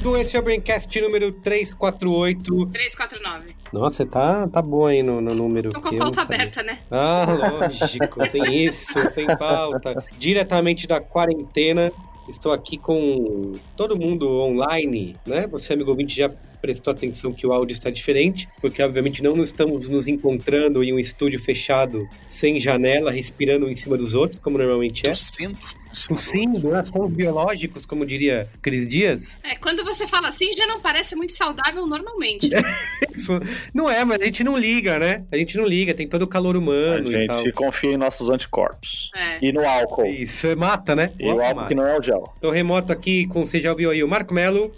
sou o Carlos Merigo, esse é o Braincast número 348. 349. Nossa, tá, tá bom aí no, no número. Tô com a pauta sabia. aberta, né? Ah, lógico, tem isso, tem pauta. Diretamente da quarentena, estou aqui com todo mundo online, né? Você, amigo ouvinte, já prestou atenção que o áudio está diferente, porque obviamente não nos estamos nos encontrando em um estúdio fechado, sem janela, respirando um em cima dos outros, como normalmente é. Tossindo. Do Tossindo, né? Sons biológicos, como diria Cris Dias. É, quando você fala assim, já não parece muito saudável normalmente. Isso não é, mas a gente não liga, né? A gente não liga, tem todo o calor A humano e tal. gente confia em nossos anticorpos. É. E no álcool. Isso, é mata, né? E o álcool que não é o gel. Tô remoto aqui com, você já ouviu aí, o Marco Melo.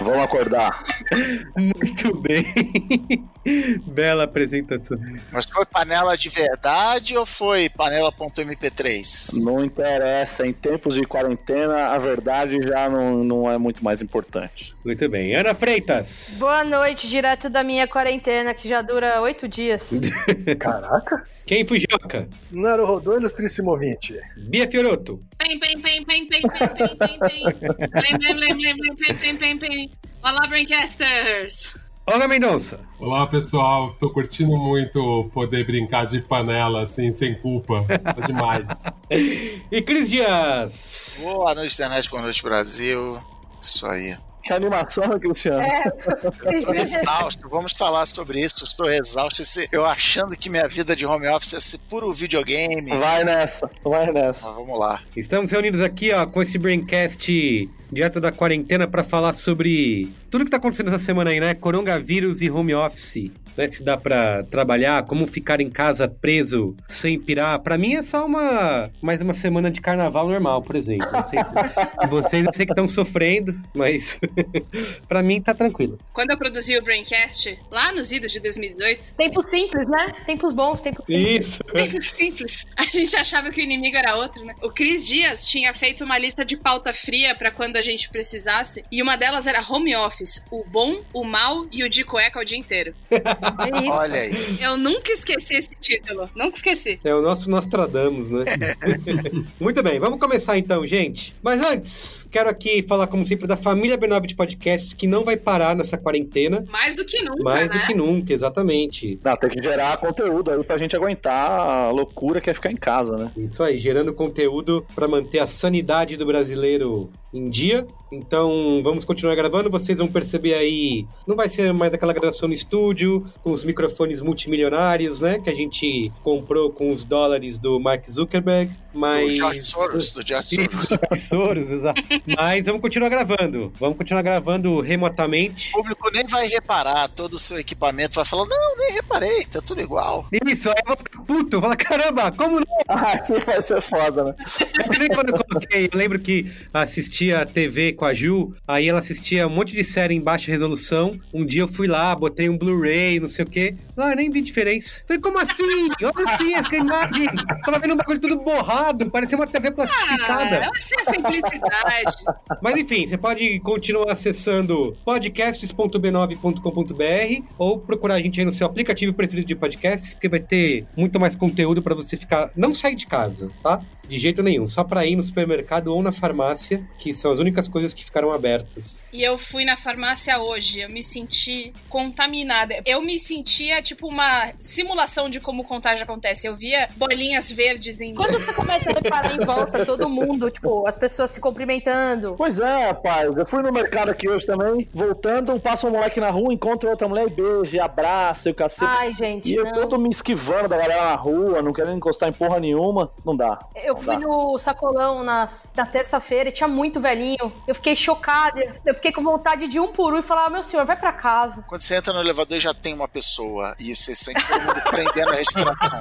Vamos acordar. Muito bem. Bela apresentação. Mas foi panela de verdade ou foi panela.mp3? Não interessa. Em tempos de quarentena, a verdade já não, não é muito mais importante. Muito bem. Ana Freitas. Boa noite, direto da minha quarentena, que já dura oito dias. Caraca. Quem Fujioka? Naruhodô, ilustríssimo ouvinte. Bia Fioroto. Pem, pem, pem, pem, pem, pem, pem, pem, pem. Blém, blém, blém, blém, blém, pem, pem, pem, pem. Olá, Braincasters! Olga Mendonça. Olá pessoal, tô curtindo muito poder brincar de panela assim, sem culpa. Tá demais. E Cris Dias. Boa noite, internet, boa noite, Brasil. Isso aí. Que animação, Cristiano. É, Estou exausto, vamos falar sobre isso. Estou exausto. Esse- Eu achando que minha vida de home office ia ser puro videogame. Vai nessa, vai nessa. Mas vamos lá. Estamos reunidos aqui, ó, com esse Braincast direto da quarentena para falar sobre tudo que tá acontecendo essa semana aí, né? Coronavírus e home office. Né? Se dá para trabalhar, como ficar em casa preso sem pirar. Para mim é só uma mais uma semana de carnaval normal, por exemplo. Não sei se vocês eu sei que estão sofrendo, mas para mim tá tranquilo. Quando eu produzi o Braincast, lá nos idos de 2018, tempos simples, né? Tempos bons, tempos simples. Isso. bem simples, a gente achava que o inimigo era outro, né? O Cris Dias tinha feito uma lista de pauta fria pra quando a gente precisasse, e uma delas era home office, o bom, o mal e o de cueca o dia inteiro. É isso. Olha aí. Eu nunca esqueci esse título, nunca esqueci. É o nosso Nostradamus, né? Muito bem, vamos começar então, gente. Mas antes, quero aqui falar, como sempre, da família B9 de podcasts, que não vai parar nessa quarentena. Mais do que nunca, Mais né? do que nunca, exatamente. Não, tem que gerar conteúdo aí pra gente aguentar a loucura que é ficar em casa, né? Isso aí, gerando conteúdo para manter a sanidade do brasileiro em dia. Então, vamos continuar gravando. Vocês vão perceber aí, não vai ser mais aquela gravação no estúdio, com os microfones multimilionários, né? Que a gente comprou com os dólares do Mark Zuckerberg. Mas. Do George Soros, do George Soros. Isso, Soros, exato. Mas vamos continuar gravando. Vamos continuar gravando remotamente. O público nem vai reparar todo o seu equipamento, vai falar, não, nem reparei, tá tudo igual. Isso, aí eu vou ficar puto. Falar, caramba, como não? Aqui vai ser foda, né? É que nem quando eu coloquei, eu lembro que assistia TV com a Ju, aí ela assistia um monte de série em baixa resolução. Um dia eu fui lá, botei um Blu-ray, não sei o quê. Ah, eu nem vi diferença. Falei, como assim? Olha assim, essa imagem. Tava vendo um bagulho tudo borrado, parecia uma TV Ah, plastificada. essa é a simplicidade. Mas enfim, você pode continuar acessando podcasts.b9.com.br ou procurar a gente aí no seu aplicativo preferido de podcasts, porque vai ter muito mais conteúdo para você ficar. Não sair de casa, tá? De jeito nenhum. Só para ir no supermercado ou na farmácia, que são as únicas coisas que ficaram abertas. E eu fui na farmácia hoje, eu me senti contaminada. Eu me sentia tipo uma simulação de como o contágio acontece. Eu via bolinhas verdes em. Quando você começa a reparar em volta todo mundo, tipo, as pessoas se cumprimentando. Pois é, rapaz. Eu fui no mercado aqui hoje também, voltando, passa um moleque na rua, encontra outra mulher e beija, e abraça, e o cacete. Ai, gente, e eu não. todo me esquivando da galera na rua, não querendo encostar em porra nenhuma. Não dá. Eu Não fui dá. no sacolão na, na terça-feira e tinha muito velhinho. Eu fiquei chocada. Eu fiquei com vontade de ir um por um e falar: meu senhor, vai pra casa. Quando você entra no elevador já tem uma pessoa e você sente todo mundo prendendo a respiração.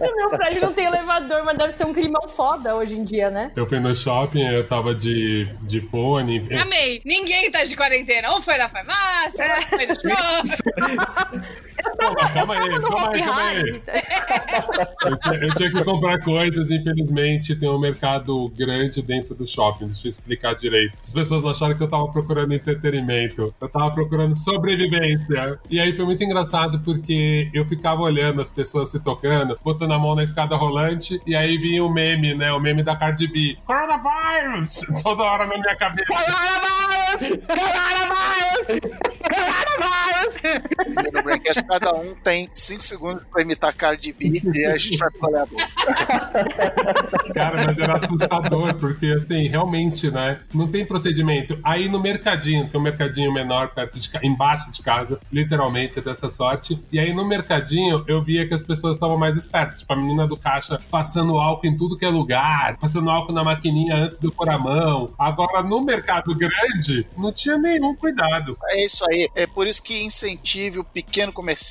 No meu prédio não tem elevador, mas deve ser um climão foda hoje em dia, né? Eu fui no shopping, eu tava de, de fone. Amei. Ninguém tá de quarentena. Ou foi na farmácia, ou foi no shopping. Calma, calma aí, calma aí, calma aí. Eu tinha, eu tinha que comprar coisas, infelizmente tem um mercado grande dentro do shopping. Deixa eu explicar direito. As pessoas acharam que eu tava procurando entretenimento. Eu tava procurando sobrevivência. E aí foi muito engraçado porque eu ficava olhando as pessoas se tocando, botando a mão na escada rolante, e aí vinha o meme, né? O meme da Cardi B. Coronavirus! Toda hora na minha cabeça. Coronavirus! Coronavirus! Coronavirus! Cada um tem 5 segundos pra imitar Cardi B e a gente vai falar. Cara, mas era assustador, porque assim, realmente, né? Não tem procedimento. Aí no mercadinho, tem um mercadinho menor perto de embaixo de casa, literalmente, é dessa sorte. E aí no mercadinho eu via que as pessoas estavam mais espertas. Tipo, a menina do caixa passando álcool em tudo que é lugar, passando álcool na maquininha antes eu pôr a mão. Agora, no mercado grande, não tinha nenhum cuidado. É isso aí. É por isso que incentive o pequeno comerciante,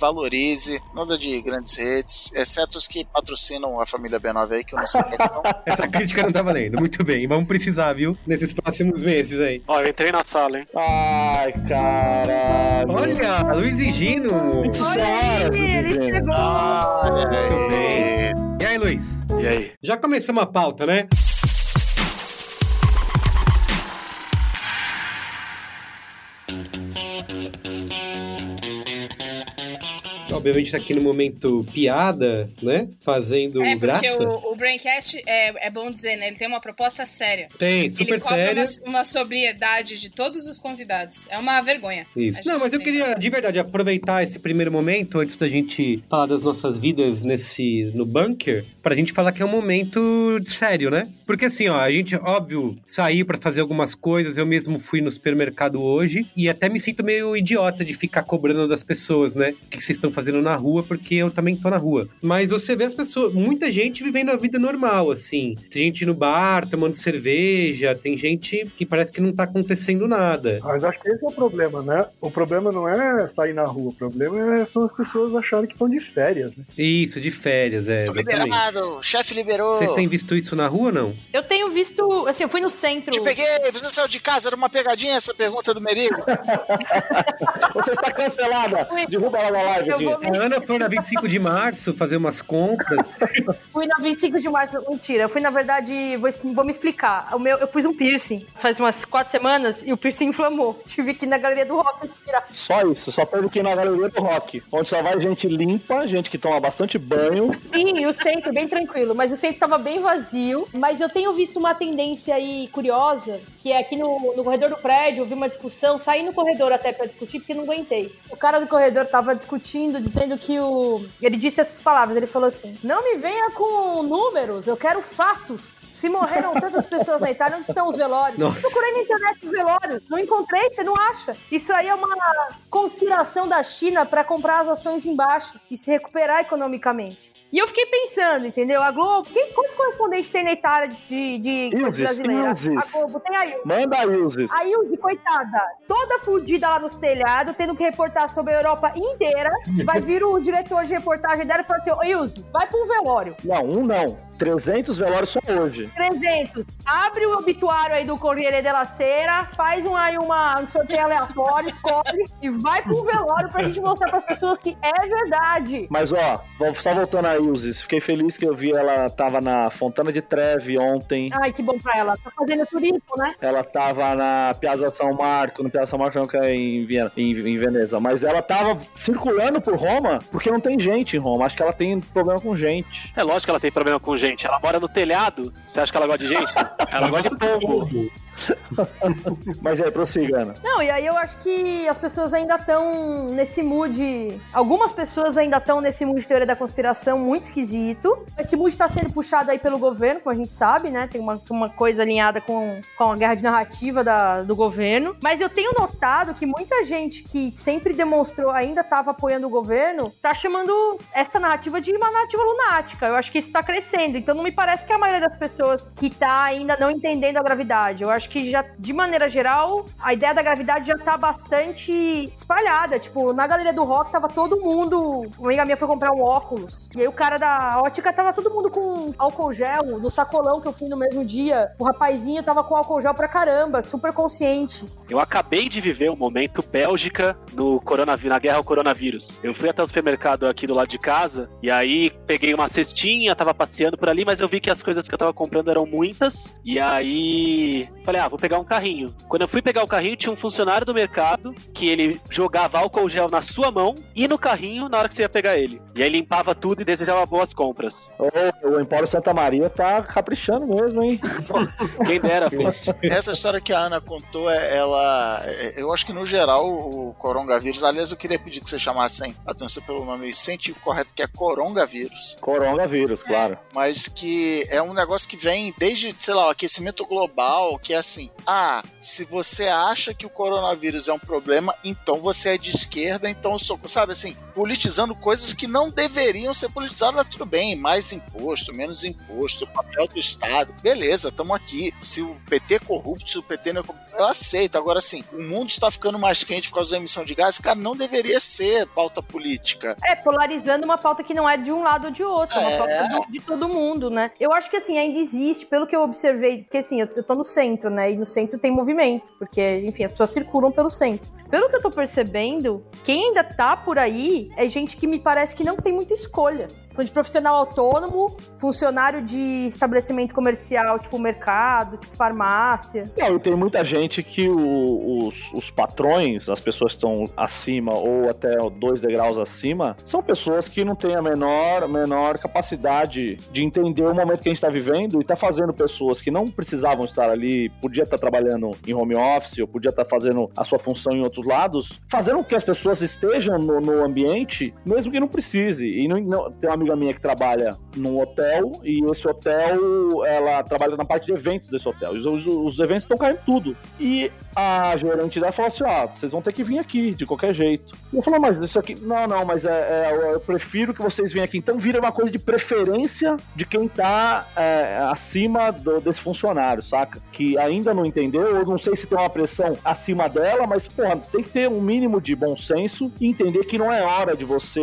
valorize, nada de grandes redes, exceto os que patrocinam a família B9 aí, que eu não sei o que é. Então, Essa crítica não tá valendo. Muito bem. Vamos precisar, viu? Nesses próximos meses aí. Ó, eu entrei na sala, hein? Ai, caralho. Olha, Luiz e Gino. Olha ele dizendo. chegou. olha aí. E aí, Luiz? E aí? Já começamos a pauta, né? Obviamente tá aqui no momento piada, né? Fazendo É, porque graça. o, o Braincast, é, é bom dizer, né? Ele tem uma proposta séria. Tem, super ele sério. uma, uma sobriedade de todos os convidados. É uma vergonha. Isso. Não, mas eu queria, de verdade, aproveitar esse primeiro momento, antes da gente falar das nossas vidas nesse no bunker, pra gente falar que é um momento sério, né? Porque assim, ó, a gente, óbvio, saiu pra fazer algumas coisas, eu mesmo fui no supermercado hoje e até me sinto meio idiota de ficar cobrando das pessoas, né? O que vocês estão fazendo na rua, porque eu também tô na rua. Mas você vê as pessoas, muita gente vivendo a vida normal, assim. Tem gente no bar, tomando cerveja, tem gente que parece que não tá acontecendo nada. Mas acho que esse é o problema, né? O problema não é sair na rua, o problema é- são as pessoas acharem que estão de férias, né? Isso, de férias, é. Tô Exatamente. liberado, o chefe liberou. Vocês têm visto isso na rua ou não? Eu tenho visto, assim, eu fui no centro. Te peguei, você saiu de casa, era uma pegadinha essa pergunta do Merigo? Você está cancelada. Derruba ela na live aqui. vou A Ana foi na 25 de março fazer umas compras. Fui na 25 de março. Mentira, eu fui, na verdade, vou, vou me explicar. O meu, eu pus um piercing faz umas quatro semanas e o piercing inflamou. Tive que ir na galeria do rock tirar. Só isso, só pelo que ir na galeria do rock. Onde só vai gente limpa, gente que toma bastante banho. Sim, e o centro bem tranquilo, mas o centro tava bem vazio. Mas eu tenho visto uma tendência aí curiosa, que é aqui no, no corredor do prédio, eu vi uma discussão, saí no corredor até pra discutir, porque não aguentei. O cara do corredor tava discutindo, dizendo que o. Ele disse essas palavras, ele falou assim: Não me venha com números, eu quero fatos. Se morreram tantas pessoas na Itália, onde estão os velórios? Nossa. Procurei na internet os velórios, não encontrei, você não acha? Isso aí é uma conspiração da China para comprar as ações em baixa e se recuperar economicamente. E eu fiquei pensando, entendeu? A Globo, quem, quantos correspondentes tem na Itália de, de brasileira? A Globo tem a Ilse. Manda a Ilses. A Ilse, coitada, toda fudida lá nos telhados, tendo que reportar sobre a Europa inteira. Vai vir o diretor de reportagem dela e falar assim: Ô Ilse, vai pra um velório. Não, um não. 300 velórios só hoje. 300. Abre o obituário aí do Corriere della Sera, faz um, aí uma, um sorteio aleatório, escolhe e vai pro velório pra gente mostrar pras pessoas que é verdade. Mas ó, só voltando a Ilses, fiquei feliz que eu vi ela tava na Fontana de Treve ontem. Ai, que bom pra ela. Tá fazendo turismo, né? Ela tava na Piazza São Marco, no Piazza São Marco não, que é em, Viena, em, em Veneza. Mas ela tava circulando por Roma porque não tem gente em Roma. Acho que ela tem problema com gente. É lógico que ela tem problema com gente. Ela mora no telhado. Você acha que ela gosta de gente? Ela gosta de pombo. Mas aí, prossiga, Ana. Não, e aí eu acho que as pessoas ainda estão nesse mood. Algumas pessoas ainda estão nesse mood de teoria da conspiração muito esquisito. Esse mood está sendo puxado aí pelo governo, como a gente sabe, né? Tem uma, uma coisa alinhada com, com a guerra de narrativa da- do governo. Mas eu tenho notado que muita gente que sempre demonstrou, ainda estava apoiando o governo, tá chamando essa narrativa de uma narrativa lunática. Eu acho que isso tá crescendo. Então não me parece que a maioria das pessoas que tá ainda não entendendo a gravidade. Eu acho acho que já, de maneira geral, a ideia da gravidade já tá bastante espalhada. Tipo, na galeria do rock tava todo mundo. Uma amiga minha foi comprar um óculos. E aí o cara da ótica tava todo mundo com álcool gel no sacolão que eu fui no mesmo dia. O rapazinho tava com álcool gel pra caramba, super consciente. Eu acabei de viver um momento Bélgica no coronavírus, na guerra ao coronavírus. Eu fui até o supermercado aqui do lado de casa e aí peguei uma cestinha, tava passeando por ali, mas eu vi que as coisas que eu tava comprando eram muitas. E aí falei, ah, vou pegar um carrinho. Quando eu fui pegar o carrinho, tinha um funcionário do mercado que ele jogava álcool gel na sua mão e no carrinho na hora que você ia pegar ele. E aí limpava tudo e desejava boas compras. Ô, o Empório Santa Maria tá caprichando mesmo, hein? Quem dera. Essa história que a Ana contou, é- ela. é- Eu acho que no geral o coronavírus. Aliás, eu queria pedir que vocês chamassem a atenção pelo nome científico correto, que é coronavírus. Coronavírus, claro. Mas que é um negócio que vem desde, sei lá, o aquecimento global, que é assim: ah, se você acha que o coronavírus é um problema, então você é de esquerda, então eu sou. Sabe assim, politizando coisas que não deveriam ser politizadas, tudo bem, mais imposto, menos imposto, papel do Estado. Beleza, estamos aqui. Se o PT é corrupto, se o PT não é corrupto, eu aceito. Agora, assim, o mundo está ficando mais quente por causa da emissão de gás, cara, não deveria ser pauta política. É, polarizando uma pauta que não é de um lado ou de outro, é uma pauta de todo mundo, né? Eu acho que assim, ainda existe, pelo que eu observei, porque assim, eu, eu tô no centro, né? E no centro tem movimento, porque, enfim, as pessoas circulam pelo centro. Pelo que eu tô percebendo, quem ainda tá por aí é gente que me parece que não tem muita escolha. Falando De profissional autônomo, funcionário de estabelecimento comercial, tipo mercado, tipo farmácia. Não, e tem muita gente que o- os, os patrões, as pessoas que estão acima ou até dois degraus acima, são pessoas que não têm a menor, menor capacidade de entender o momento que a gente está vivendo e tá fazendo pessoas que não precisavam estar ali, podia estar trabalhando em home office ou podia estar fazendo a sua função em outros lados, fazendo com que as pessoas estejam no, no ambiente, mesmo que não precise. E não- não- tem uma amiga minha que trabalha num hotel e esse hotel, ela trabalha na parte de eventos desse hotel. Os, os- os eventos estão caindo tudo. E a gerente dela falou assim: ó, vocês vão ter que vir aqui, de qualquer jeito. E eu falei, mas isso aqui. Não, não, mas é, é, eu- prefiro que vocês venham aqui. Então vira uma coisa de preferência de quem tá é, acima do- desse funcionário, saca? Que ainda não entendeu, eu não sei se tem uma pressão acima dela, mas, porra, tem que ter um mínimo de bom senso e entender que não é hora de você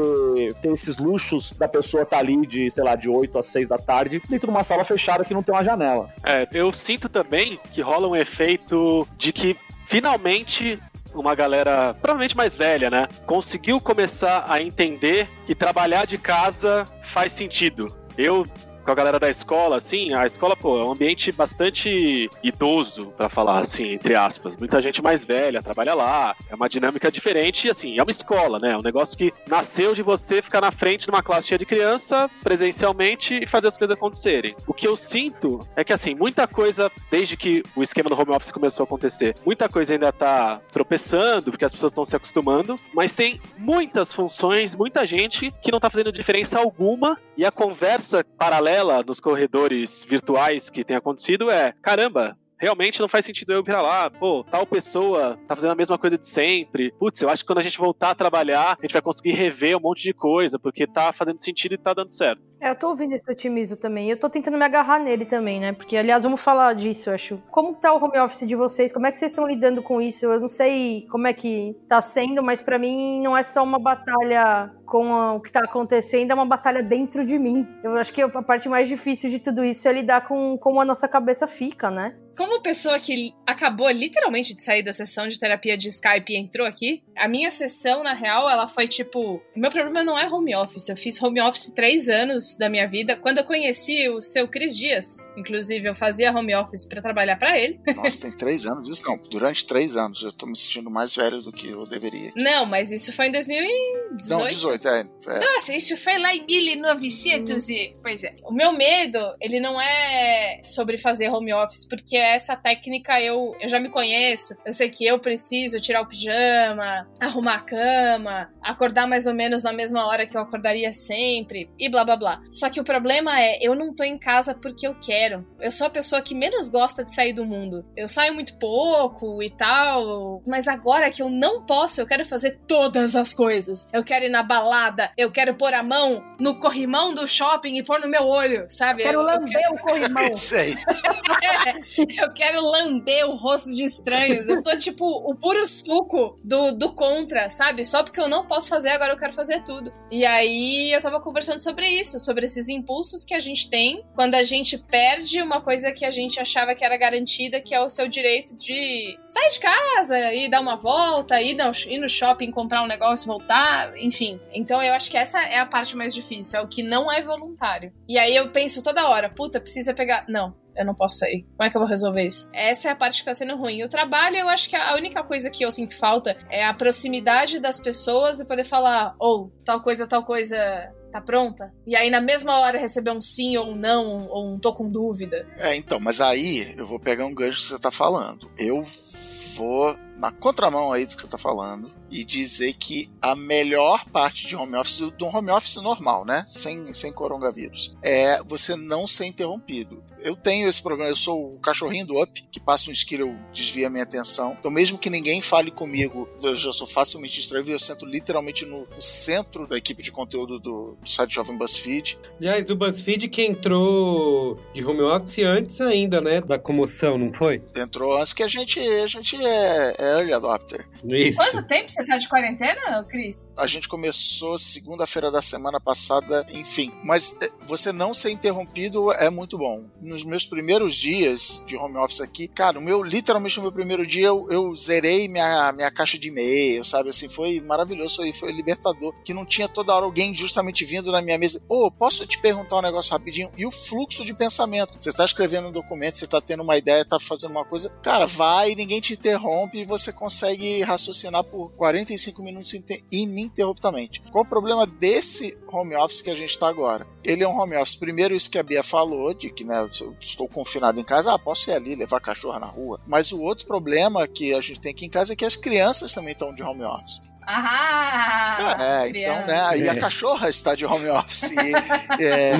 ter esses luxos da pessoa estar ali de, sei lá, de 8 às 6 da tarde, dentro de uma sala fechada que não tem uma janela. É, eu sinto também que rola um efeito de que finalmente uma galera, provavelmente mais velha, né, conseguiu começar a entender que trabalhar de casa faz sentido. Eu com a galera da escola, assim, a escola, pô, é um ambiente bastante idoso, pra falar assim, entre aspas. Muita gente mais velha trabalha lá, é uma dinâmica diferente e, assim, é uma escola, né? É um negócio que nasceu de você ficar na frente de uma classe cheia de criança, presencialmente, e fazer as coisas acontecerem. O que eu sinto é que, assim, muita coisa, desde que o esquema do home office começou a acontecer, muita coisa ainda tá tropeçando, porque as pessoas estão se acostumando, mas tem muitas funções, muita gente que não tá fazendo diferença alguma, e a conversa paralela nos corredores virtuais que tem acontecido é: caramba, realmente não faz sentido eu ir pra lá. Pô, tal pessoa tá fazendo a mesma coisa de sempre. Putz, eu acho que quando a gente voltar a trabalhar, a gente vai conseguir rever um monte de coisa, porque tá fazendo sentido e tá dando certo. É, eu tô ouvindo esse otimismo também. Eu tô tentando me agarrar nele também, né? Porque, aliás, vamos falar disso, eu acho. Como tá o home office de vocês? Como é que vocês estão lidando com isso? Eu não sei como é que tá sendo, mas pra mim não é só uma batalha com o que tá acontecendo, é uma batalha dentro de mim. Eu acho que a parte mais difícil de tudo isso é lidar com como a nossa cabeça fica, né? Como pessoa que acabou literalmente de sair da sessão de terapia de Skype e entrou aqui, a minha sessão, na real, ela foi tipo. Meu problema não é home office. Eu fiz home office três anos da minha vida. Quando eu conheci o seu Cris Dias, inclusive, eu fazia home office pra trabalhar pra ele. Nossa, tem três anos isso? Não, durante três anos eu tô me sentindo mais velho do que eu deveria. Não, mas isso foi em 2018. Não, 18, é. é. Nossa, isso foi lá em 1900 e... Pois é. O meu medo, ele não é sobre fazer home office, porque essa técnica eu, eu já me conheço. Eu sei que eu preciso tirar o pijama, arrumar a cama, acordar mais ou menos na mesma hora que eu acordaria sempre e blá blá blá. Só que o problema é, eu não tô em casa porque eu quero. Eu sou a pessoa que menos gosta de sair do mundo. Eu saio muito pouco e tal, mas agora que eu não posso, eu quero fazer todas as coisas. Eu quero ir na balada, eu quero pôr a mão no corrimão do shopping e pôr no meu olho, sabe? Quero eu, eu lamber o corrimão. Aí. é, Eu quero lamber o rosto de estranhos. Eu tô tipo o puro suco do, do contra, sabe? Só porque eu não posso fazer, agora eu quero fazer tudo. E aí eu tava conversando sobre isso, sobre esses impulsos que a gente tem quando a gente perde uma coisa que a gente achava que era garantida, que é o seu direito de sair de casa e dar uma volta, ir ir no shopping, comprar um negócio, voltar, enfim. Então eu acho que essa é a parte mais difícil, é o que não é voluntário. E aí eu penso toda hora, puta, precisa pegar. Não, eu não posso sair. Como é que eu vou resolver isso? Essa é a parte que tá sendo ruim. O trabalho, eu acho que a única coisa que eu sinto falta é a proximidade das pessoas e poder falar, ou oh, tal coisa, tal coisa tá pronta? E aí na mesma hora receber um sim ou um não, ou um tô com dúvida. É, então, mas aí eu vou pegar um gancho que você tá falando. Eu vou na contramão aí do que você tá falando e dizer que a melhor parte de home office, do home office normal, né? Sem, sem coronavírus, é você não ser interrompido. Eu tenho esse problema, eu sou o cachorrinho do Up, que passa um skill, eu desvia a minha atenção. Então, mesmo que ninguém fale comigo, eu já sou facilmente distraído, eu sento literalmente no, no centro da equipe de conteúdo do, do site Jovem BuzzFeed. Aliás, o BuzzFeed que entrou de home office antes ainda, né? Da comoção, não foi? Entrou antes que a gente, a gente é, é early adopter. Isso. Quanto tempo você tá de quarentena, Cris? A gente começou segunda-feira da semana passada, enfim. Mas eh, você não ser interrompido é muito bom. Nos meus primeiros dias de home office aqui, cara, o meu, literalmente no meu primeiro dia, eu, eu zerei minha, minha caixa de e-mail, sabe? Assim, foi maravilhoso, foi, foi libertador. Que não tinha toda hora alguém justamente vindo na minha mesa. Ô, oh, posso te perguntar um negócio rapidinho? E o fluxo de pensamento. Você está escrevendo um documento, você está tendo uma ideia, está fazendo uma coisa. Cara, vai, ninguém te interrompe e você consegue raciocinar por 45 minutos ininterruptamente. Qual o problema desse home office que a gente está agora? Ele é um home office, primeiro isso que a Bia falou, de que né, eu estou confinado em casa, ah, posso ir ali levar cachorro na rua. Mas o outro problema que a gente tem aqui em casa é que as crianças também estão de home office. Ah, é, então, né? Aí a cachorra está de home office. é,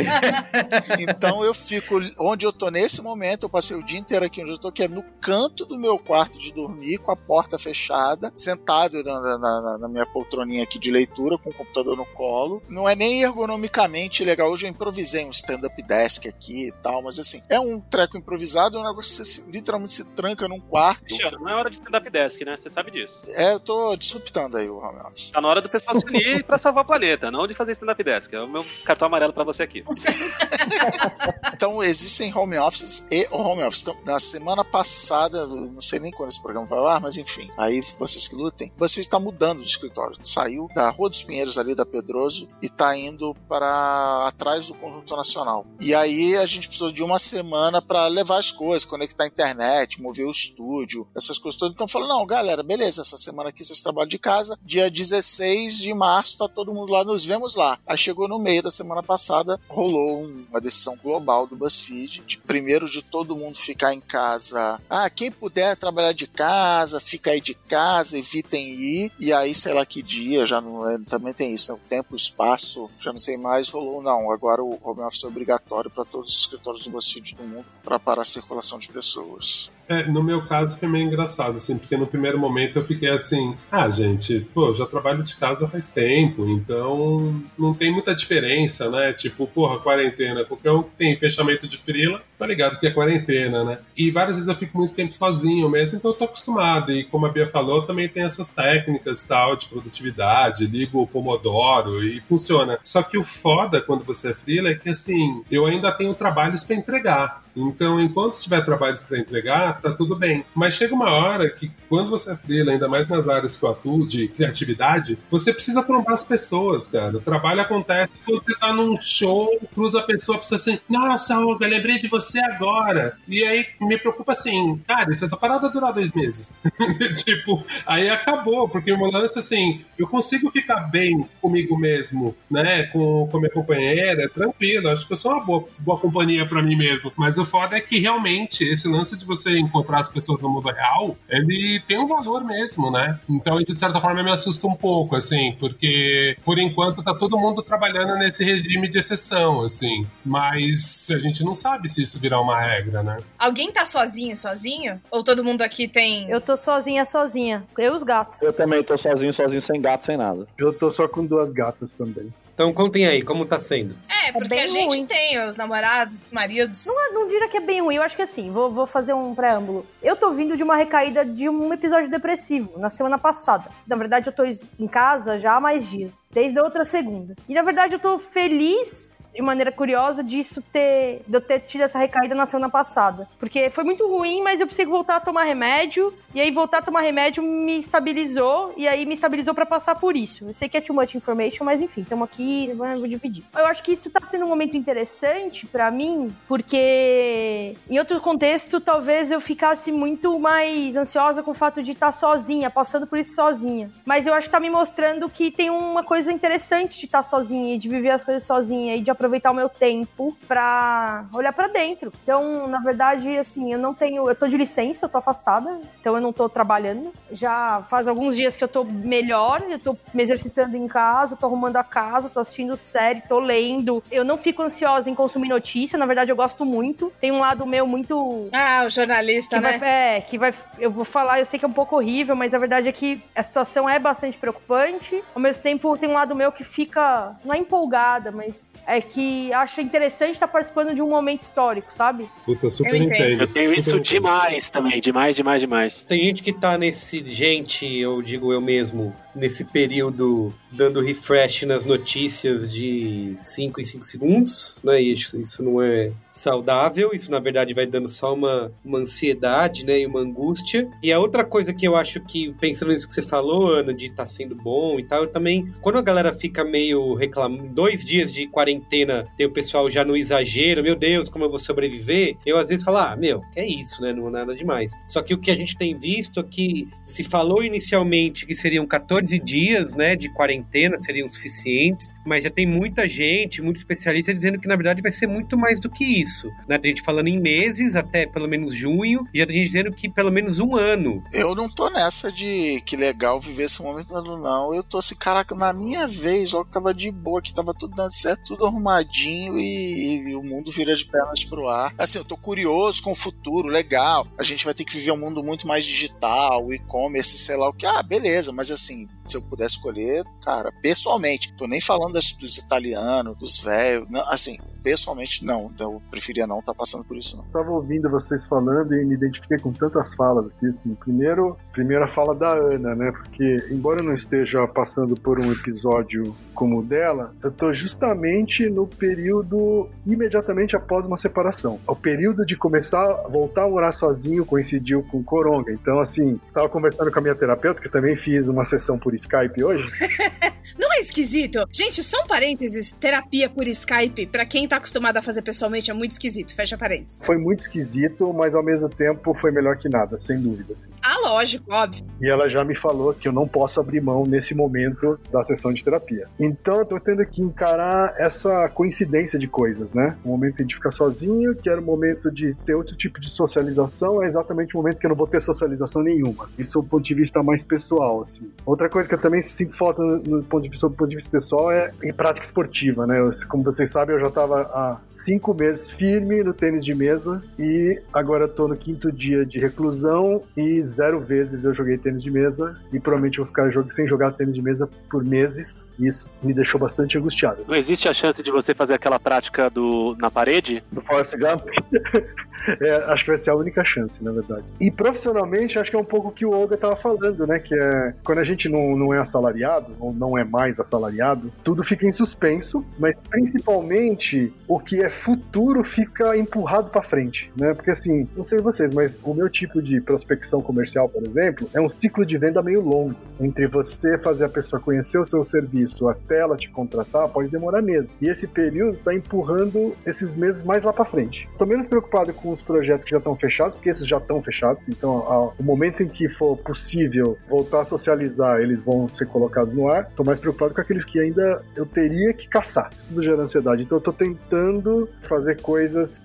então eu fico onde eu tô nesse momento, eu passei o dia inteiro aqui onde eu tô, que é no canto do meu quarto de dormir, com a porta fechada, sentado na, na, na minha poltroninha aqui de leitura, com o computador no colo. Não é nem ergonomicamente legal. Hoje eu improvisei um stand-up desk aqui e tal, mas assim, é um treco improvisado, é um negócio que você literalmente se tranca num quarto. Cristiano, não é hora de stand-up desk, né? Você sabe disso. É, eu tô disruptando aí o home office. Tá na hora do pessoal se unir pra salvar o planeta, não de fazer stand-up desk. É o meu cartão amarelo pra você aqui. então, existem home offices e home office. Então, na semana passada, não sei nem quando esse programa vai lá, mas enfim, aí vocês que lutem, você está mudando de escritório. Saiu da Rua dos Pinheiros ali da Pedroso e tá indo para atrás do Conjunto Nacional. E aí a gente precisou de uma semana para levar as coisas, conectar a internet, mover o estúdio, essas coisas todas. Então falou: não, galera, beleza, essa semana aqui vocês trabalham de casa, dia 16 de março tá todo mundo lá, nos vemos lá. Aí chegou no meio da semana passada, rolou uma decisão global do BuzzFeed, de primeiro de todo mundo ficar em casa. Ah, quem puder trabalhar de casa, fica aí de casa, evitem ir. E aí, sei lá que dia, já não é, também tem isso, né? O tempo, o espaço, já não sei mais, rolou não. Agora o home office é obrigatório para todos os escritórios do BuzzFeed do mundo para parar a circulação de pessoas. É, no meu caso foi meio engraçado, assim, porque no primeiro momento eu fiquei assim, ah, gente, pô, já trabalho de casa faz tempo, então não tem muita diferença, né? Tipo, porra, quarentena, qualquer um que tem fechamento de frila, tá ligado que é quarentena, né? E várias vezes eu fico muito tempo sozinho mesmo, então eu tô acostumado. E como a Bia falou, também tem essas técnicas tal de produtividade, ligo o Pomodoro e funciona. Só que o foda quando você é frila é que assim, eu ainda tenho trabalhos para entregar. Então, enquanto tiver trabalhos para entregar, tá tudo bem. Mas chega uma hora que, quando você é freela, ainda mais nas áreas que eu atuo de criatividade, você precisa trombar as pessoas, cara. O trabalho acontece quando você tá num show, cruza a pessoa, a pessoa assim, nossa, Olga, lembrei de você agora. E aí me preocupa assim, cara, se essa parada durar dois meses. tipo, aí acabou, porque o lance, assim, eu consigo ficar bem comigo mesmo, né, com, com minha companheira, tranquilo, acho que eu sou uma boa, boa companhia para mim mesmo. Mas o foda é que realmente esse lance de você encontrar as pessoas no mundo real, ele tem um valor mesmo, né? Então isso de certa forma me assusta um pouco, assim, porque por enquanto tá todo mundo trabalhando nesse regime de exceção, assim. Mas a gente não sabe se isso virar uma regra, né? Alguém tá sozinho, sozinho? Ou todo mundo aqui tem. Eu tô sozinha, sozinha. Eu e os gatos. Eu também tô sozinho, sozinho, sem gato, sem nada. Eu tô só com duas gatas também. Então contem aí, como tá sendo? É, porque bem a gente ruim. tem os namorados, maridos. Não, não diria que é bem ruim, eu acho que assim, vou, vou fazer um preâmbulo. Eu tô vindo de uma recaída de um episódio depressivo na semana passada. Na verdade, eu tô em casa já há mais dias, desde a outra segunda. E na verdade, eu tô feliz de maneira curiosa disso ter de eu ter tido essa recaída na semana passada. Porque foi muito ruim, mas eu precisei voltar a tomar remédio. E aí voltar a tomar remédio me estabilizou. E aí me estabilizou pra passar por isso. Eu sei que é too much information, mas enfim, estamos aqui, vou dividir. Eu acho que isso tá sendo um momento interessante pra mim, porque em outro contexto, talvez eu ficasse muito mais ansiosa com o fato de estar sozinha, passando por isso sozinha. Mas eu acho que tá me mostrando que tem uma coisa interessante de estar sozinha, e de viver as coisas sozinha e de aproveitar o meu tempo pra olhar pra dentro. Então, na verdade, assim, eu não tenho. Eu tô de licença, eu tô afastada, então eu não tô trabalhando. Já faz alguns dias que eu tô melhor, eu tô me exercitando em casa, tô arrumando a casa, tô assistindo série, tô lendo. Eu não fico ansiosa em consumir notícia, na verdade, eu gosto muito. Tem um lado meu muito Ah, o jornalista, que né? vai, é, que vai. Eu vou falar, eu sei que é um pouco horrível, mas a verdade é que a situação é bastante preocupante. Ao mesmo tempo, tem um lado meu que fica. Não é empolgada, mas é que acha interessante estar participando de um momento histórico, sabe? Puta, super Eu entendo. entendo. Eu tenho super isso entendo. demais também, demais, demais, demais. Tem gente que tá nesse. Gente, eu digo eu mesmo, nesse período dando refresh nas notícias de 5 em 5 segundos, né? E isso, isso não é saudável, isso na verdade vai dando só uma, uma ansiedade, né, e uma angústia. E a outra coisa que eu acho que, pensando nisso que você falou, Ana, de tá sendo bom e tal, eu também, quando a galera fica meio reclamando, dois dias de quarentena, tem o pessoal já no exagero, meu Deus, como eu vou sobreviver, eu às vezes falo, ah, meu, que é isso, né, não é nada demais. Só que o que a gente tem visto é que se falou inicialmente que seriam 14 dias, né, de quarentena, seriam suficientes, mas já tem muita gente, muito especialista dizendo que na verdade vai ser muito mais do que isso, né? Tem gente falando em meses, até pelo menos junho, e já tem gente dizendo que pelo menos um ano. Eu não tô nessa de que legal viver esse momento, não, não. Eu tô assim, caraca, na minha vez, logo tava de boa, que tava tudo dando certo, tudo arrumadinho e, e o mundo vira de pernas pro ar. Assim, eu tô curioso com o futuro, legal. A gente vai ter que viver um mundo muito mais digital, e-commerce, sei lá o que. Ah, beleza, mas assim, se eu pudesse escolher, cara, pessoalmente, tô nem falando das- dos italianos, dos velhos, assim, pessoalmente não, eu preferia não estar passando por isso não. Tava ouvindo vocês falando e me identifiquei com tantas falas aqui, assim. Primeiro, primeira fala da Ana, né? Porque, embora eu não esteja passando por um episódio como o dela, eu tô justamente no período imediatamente após uma separação. O período de começar a voltar a morar sozinho coincidiu com coronga. Então, assim, tava conversando com a minha terapeuta, que também fiz uma sessão por Skype hoje. Não é esquisito? Gente, só um parênteses. Terapia por Skype, pra quem tá acostumado a fazer pessoalmente, é muito esquisito. Fecha parênteses. Foi muito esquisito, mas ao mesmo tempo foi melhor que nada, sem dúvida. assim. Ah, lógico, óbvio. E ela já me falou que eu não posso abrir mão nesse momento da sessão de terapia. Então eu tô tendo que encarar essa coincidência de coisas, né? O momento de ficar sozinho, que era o momento de ter outro tipo de socialização, é exatamente o momento que eu não vou ter socialização nenhuma. Isso do ponto de vista mais pessoal, assim. Outra coisa que eu também sinto falta no ponto de vista, do ponto de vista pessoal é em prática esportiva, né? Eu- como vocês sabem, eu já tava há cinco meses firme no tênis de mesa e agora eu tô no quinto dia de reclusão e zero vezes eu joguei tênis de mesa e provavelmente vou ficar sem jogar tênis de mesa por meses e isso me deixou bastante angustiado. Não existe a chance de você fazer aquela prática do na parede? Do Forrest Gump? É, acho que vai ser a única chance, na verdade. E profissionalmente, acho que é um pouco o que o Olga tava falando, né? Que é quando a gente não, não é assalariado, ou não é mais assalariado, tudo fica em suspenso, mas principalmente o que é futuro fica empurrado para frente, né? Porque assim, não sei vocês, mas o meu tipo de prospecção comercial, por exemplo, é um ciclo de venda meio longo. Entre você fazer a pessoa conhecer o seu serviço até ela te contratar, pode demorar meses. E esse período tá empurrando esses meses mais lá para frente. Tô menos preocupado com os projetos que já estão fechados, porque esses já estão fechados. Então, o momento em que for possível voltar a socializar, eles vão ser colocados no ar. Tô mais preocupado com aqueles que ainda eu teria que caçar. Isso tudo gera ansiedade. Então, eu tô tentando fazer coisas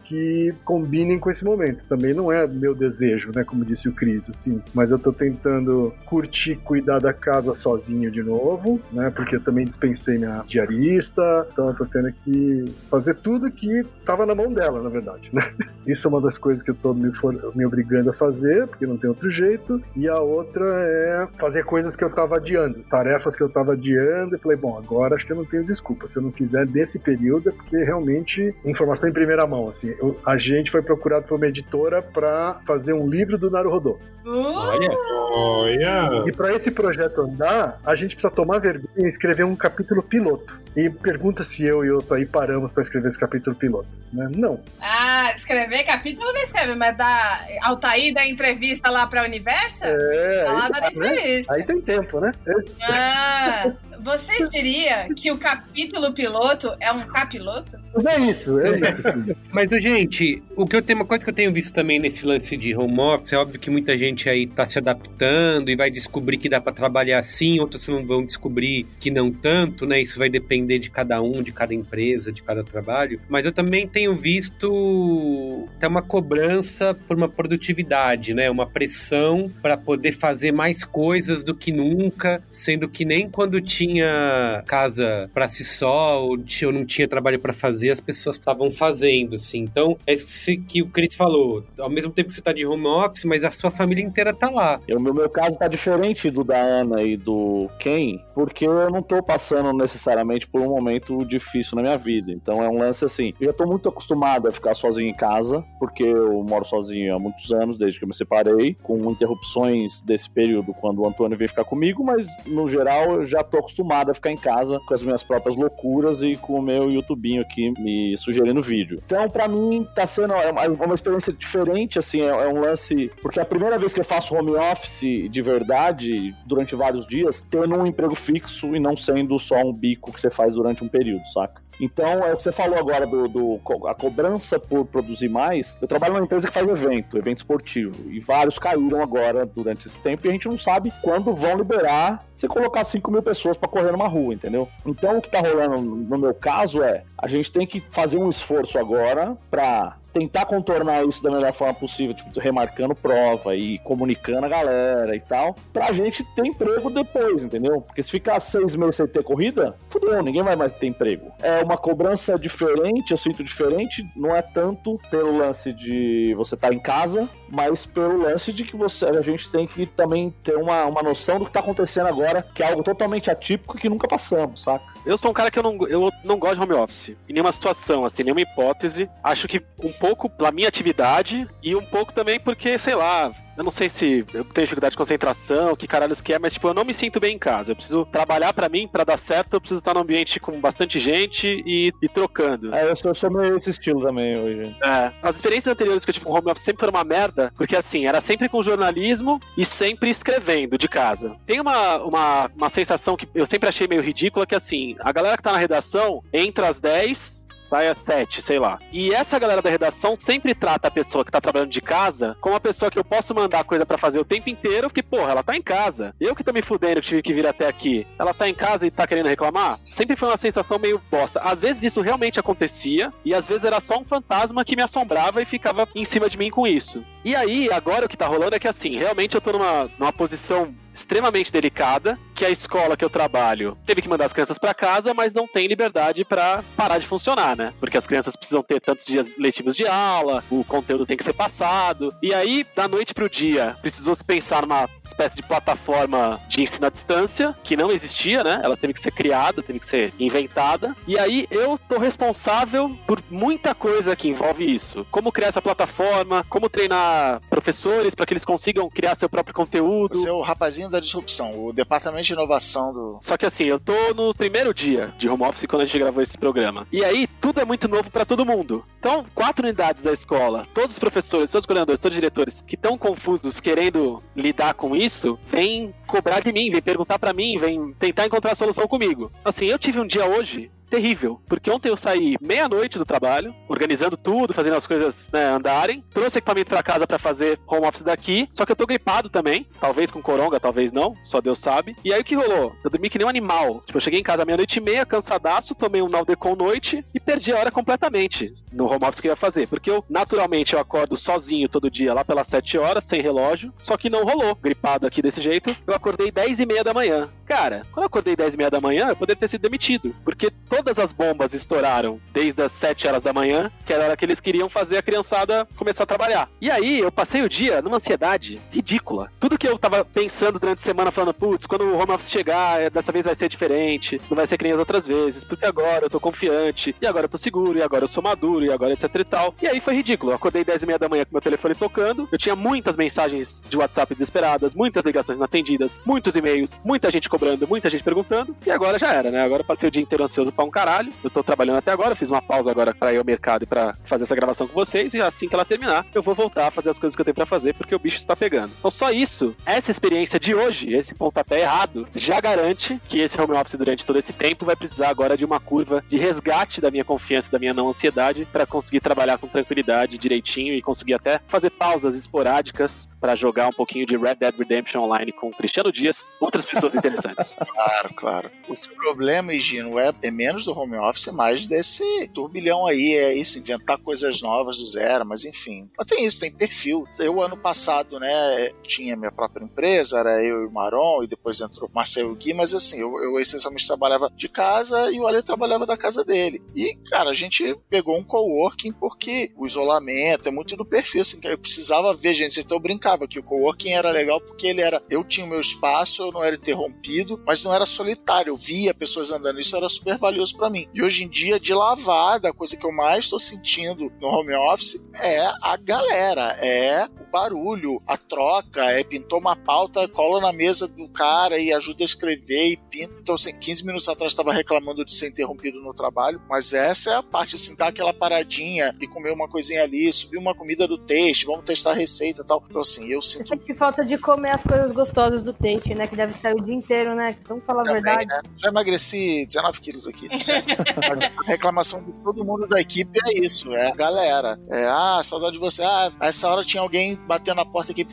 que combinem com esse momento. Também não é meu desejo, né? Como disse o Cris, assim. Mas eu tô tentando curtir, cuidar da casa sozinho de novo, né? Porque eu também dispensei minha diarista. Então, eu tô tendo que fazer tudo que tava na mão dela, na verdade, né? Isso é uma das coisas que eu tô me, for- me obrigando a fazer, porque não tem outro jeito. E a outra é fazer coisas que eu tava adiando, tarefas que eu tava adiando. Eu falei, bom, agora acho que eu não tenho desculpa. Se eu não fizer desse período, é porque realmente informação em primeira mão. Assim, eu, a gente foi procurado por uma editora para fazer um livro do Naruhodô. Olha. Olha! E para esse projeto andar, a gente precisa tomar vergonha e escrever um capítulo piloto. E pergunta se eu e outro aí paramos para escrever esse capítulo piloto. Né? Não. Ah, escrever capítulo não escreve, mas dá Altair da entrevista lá pra Universa? É, Tá lá aí, da né? entrevista. aí tem tempo, né? Ah, vocês diriam que o capítulo piloto é um capiloto? Mas é isso, é isso. Assim. Mas, gente, o que eu tenho, uma coisa que eu tenho visto também nesse lance de home office, é óbvio que muita gente aí tá se adaptando e vai descobrir que dá pra trabalhar assim, outros não vão descobrir que não tanto, né? Isso vai depender de cada um, de cada empresa, de cada trabalho. Mas eu também tenho visto até uma cobrança por uma produtividade, né? Uma pressão para poder fazer mais coisas do que nunca, sendo que nem quando tinha casa para si só ou tinha- ou não tinha trabalho para fazer, as pessoas estavam fazendo, assim. Então, é isso que o Chris falou. Ao mesmo tempo que você tá de home office, mas a sua família inteira tá lá. O meu, meu caso tá diferente do da Ana e do Ken, porque eu não tô passando necessariamente por um momento difícil na minha vida. Então é um lance assim, eu já tô muito acostumado a ficar sozinho em casa, porque eu moro sozinho há muitos anos, desde que eu me separei, com interrupções desse período quando o Antônio veio ficar comigo, mas no geral eu já tô acostumado a ficar em casa com as minhas próprias loucuras e com o meu YouTubinho aqui me sugerindo vídeo. Então, pra mim, tá sendo é uma, é uma experiência diferente, assim, é, é um lance. Porque é a primeira vez que eu faço home office de verdade, durante vários dias, tendo um emprego fixo e não sendo só um bico que você faz durante um período, saca? Então, é o que você falou agora do, do a cobrança por produzir mais. Eu trabalho numa empresa que faz evento, evento esportivo, e vários caíram agora durante esse tempo e a gente não sabe quando vão liberar você colocar 5 mil pessoas pra correr numa rua, entendeu? Então, o que tá rolando no meu caso é a gente tem que fazer um esforço agora pra tentar contornar isso da melhor forma possível, tipo, remarcando prova e comunicando a galera e tal, pra gente ter emprego depois, entendeu? Porque se ficar seis meses sem ter corrida, fudeu, ninguém vai mais ter emprego. É uma cobrança diferente, eu sinto diferente, não é tanto pelo lance de você estar em casa, mas pelo lance de que você, a gente tem que também ter uma, uma noção do que tá acontecendo agora, que é algo totalmente atípico que nunca passamos, saca? Eu sou um cara que eu não, eu não gosto de home office. Em nenhuma situação, assim, nenhuma hipótese. Acho que um pouco pela minha atividade e um pouco também porque, sei lá, eu não sei se eu tenho dificuldade de concentração, que caralhos que é, mas tipo, eu não me sinto bem em casa. Eu preciso trabalhar pra mim, pra dar certo, eu preciso estar num ambiente com bastante gente e, e trocando. É, eu sou, eu sou meio esse estilo também hoje. É. As experiências anteriores que eu tive com home office sempre foram uma merda, porque assim, era sempre com jornalismo e sempre escrevendo de casa. Tem uma, uma, uma sensação que eu sempre achei meio ridícula, que assim, a galera que tá na redação entra às 10, sai às 7, sei lá. E essa galera da redação sempre trata a pessoa que tá trabalhando de casa como uma pessoa que eu posso mandar coisa pra fazer o tempo inteiro, porque, porra, ela tá em casa. Eu que tô me fudendo que tive que vir até aqui. Ela tá em casa e tá querendo reclamar? Sempre foi uma sensação meio bosta. Às vezes isso realmente acontecia, e às vezes era só um fantasma que me assombrava e ficava em cima de mim com isso. E aí, agora o que tá rolando é que assim, realmente eu tô numa, numa posição extremamente delicada, que a escola que eu trabalho teve que mandar as crianças pra casa, mas não tem liberdade pra parar de funcionar, né? Porque as crianças precisam ter tantos dias letivos de aula, o conteúdo tem que ser passado. E aí, da noite pro dia, precisou se pensar numa espécie de plataforma de ensino à distância, que não existia, né? Ela teve que ser criada, teve que ser inventada. E aí eu tô responsável por muita coisa que envolve isso. Como criar essa plataforma, como treinar professores para que eles consigam criar seu próprio conteúdo. Você é o rapazinho da disrupção, o departamento de inovação do. Só que assim, eu tô no primeiro dia de home office quando a gente gravou esse programa. E aí, tudo é muito novo pra todo mundo. Então, quatro unidades da escola, todos os professores, todos os coordenadores, todos os diretores que estão confusos querendo lidar com isso, vêm cobrar de mim, vêm perguntar pra mim, vêm tentar encontrar a solução comigo. Assim, eu tive um dia hoje terrível, porque ontem eu saí meia-noite do trabalho, organizando tudo, fazendo as coisas né, andarem, trouxe equipamento pra casa pra fazer home office daqui, só que eu tô gripado também, talvez com coronga, talvez não, só Deus sabe. E aí o que rolou? Eu dormi que nem um animal. Tipo, eu cheguei em casa meia-noite e meia, cansadaço, tomei um Naldecon noite e perdi a hora completamente no home office que eu ia fazer, porque eu, naturalmente, eu acordo sozinho todo dia lá pelas 7 horas, sem relógio, só que não rolou. Gripado aqui desse jeito, eu acordei 10 e meia da manhã. Cara, quando eu acordei 10 e meia da manhã, eu poderia ter sido demitido, porque todo todas as bombas estouraram desde as 7 horas da manhã, que era a hora que eles queriam fazer a criançada começar a trabalhar. E aí eu passei o dia numa ansiedade ridícula. Tudo que eu tava pensando durante a semana, falando, putz, quando o home office chegar, é, dessa vez vai ser diferente, não vai ser que nem as outras vezes, porque agora eu tô confiante, e agora eu tô seguro, e agora eu sou maduro, e agora etc e tal. E aí foi ridículo. Eu acordei 10 e meia da manhã com meu telefone tocando, eu tinha muitas mensagens de WhatsApp desesperadas, muitas ligações não atendidas, muitos e-mails, muita gente cobrando, muita gente perguntando, e agora já era, né? Agora passei o dia inteiro ansioso pra um caralho. Eu tô trabalhando até agora, fiz uma pausa agora pra ir ao mercado e pra fazer essa gravação com vocês, e assim que ela terminar, eu vou voltar a fazer as coisas que eu tenho pra fazer, porque o bicho está pegando. Então só isso, essa experiência de hoje, esse pontapé errado, já garante que esse home office durante todo esse tempo vai precisar agora de uma curva de resgate da minha confiança, da minha não ansiedade, para conseguir trabalhar com tranquilidade, direitinho e conseguir até fazer pausas esporádicas para jogar um pouquinho de Red Dead Redemption Online com Cristiano Dias, outras pessoas interessantes. Claro, claro. O seu problema, Higino, é, é menos do home office, mais desse turbilhão aí, é isso, inventar coisas novas do zero, mas enfim. Mas tem isso, tem perfil. Eu, ano passado, né, tinha minha própria empresa, era eu e o Maron, e depois entrou o Marcelo Gui, mas assim, eu, eu essencialmente trabalhava de casa e o Ale trabalhava da casa dele. E, cara, a gente pegou um coworking porque o isolamento é muito do perfil, assim, que eu precisava ver gente, então eu brincava que o coworking era legal porque ele era, eu tinha o meu espaço, eu não era interrompido, mas não era solitário, eu via pessoas andando, isso era super valioso para mim. E hoje em dia, de lavada, a coisa que eu mais estou sentindo no home office é a galera, é o barulho, a troca, é pintou uma pauta, cola na mesa do cara e ajuda a escrever e pinta. Então, assim, 15 minutos atrás estava reclamando de ser interrompido no trabalho, mas essa é a parte, assim, dar aquela paradinha e comer uma coisinha ali, subir uma comida do texto, vamos testar a receita e tal. Então, assim, eu sinto. Eu senti falta de comer as coisas gostosas do taste, né? Que deve sair o dia inteiro, né? Vamos falar Também, a verdade. né? Já emagreci 19 quilos aqui. A reclamação de todo mundo da equipe é isso, é a galera. É, ah, saudade de você. Ah, essa hora tinha alguém batendo na porta aqui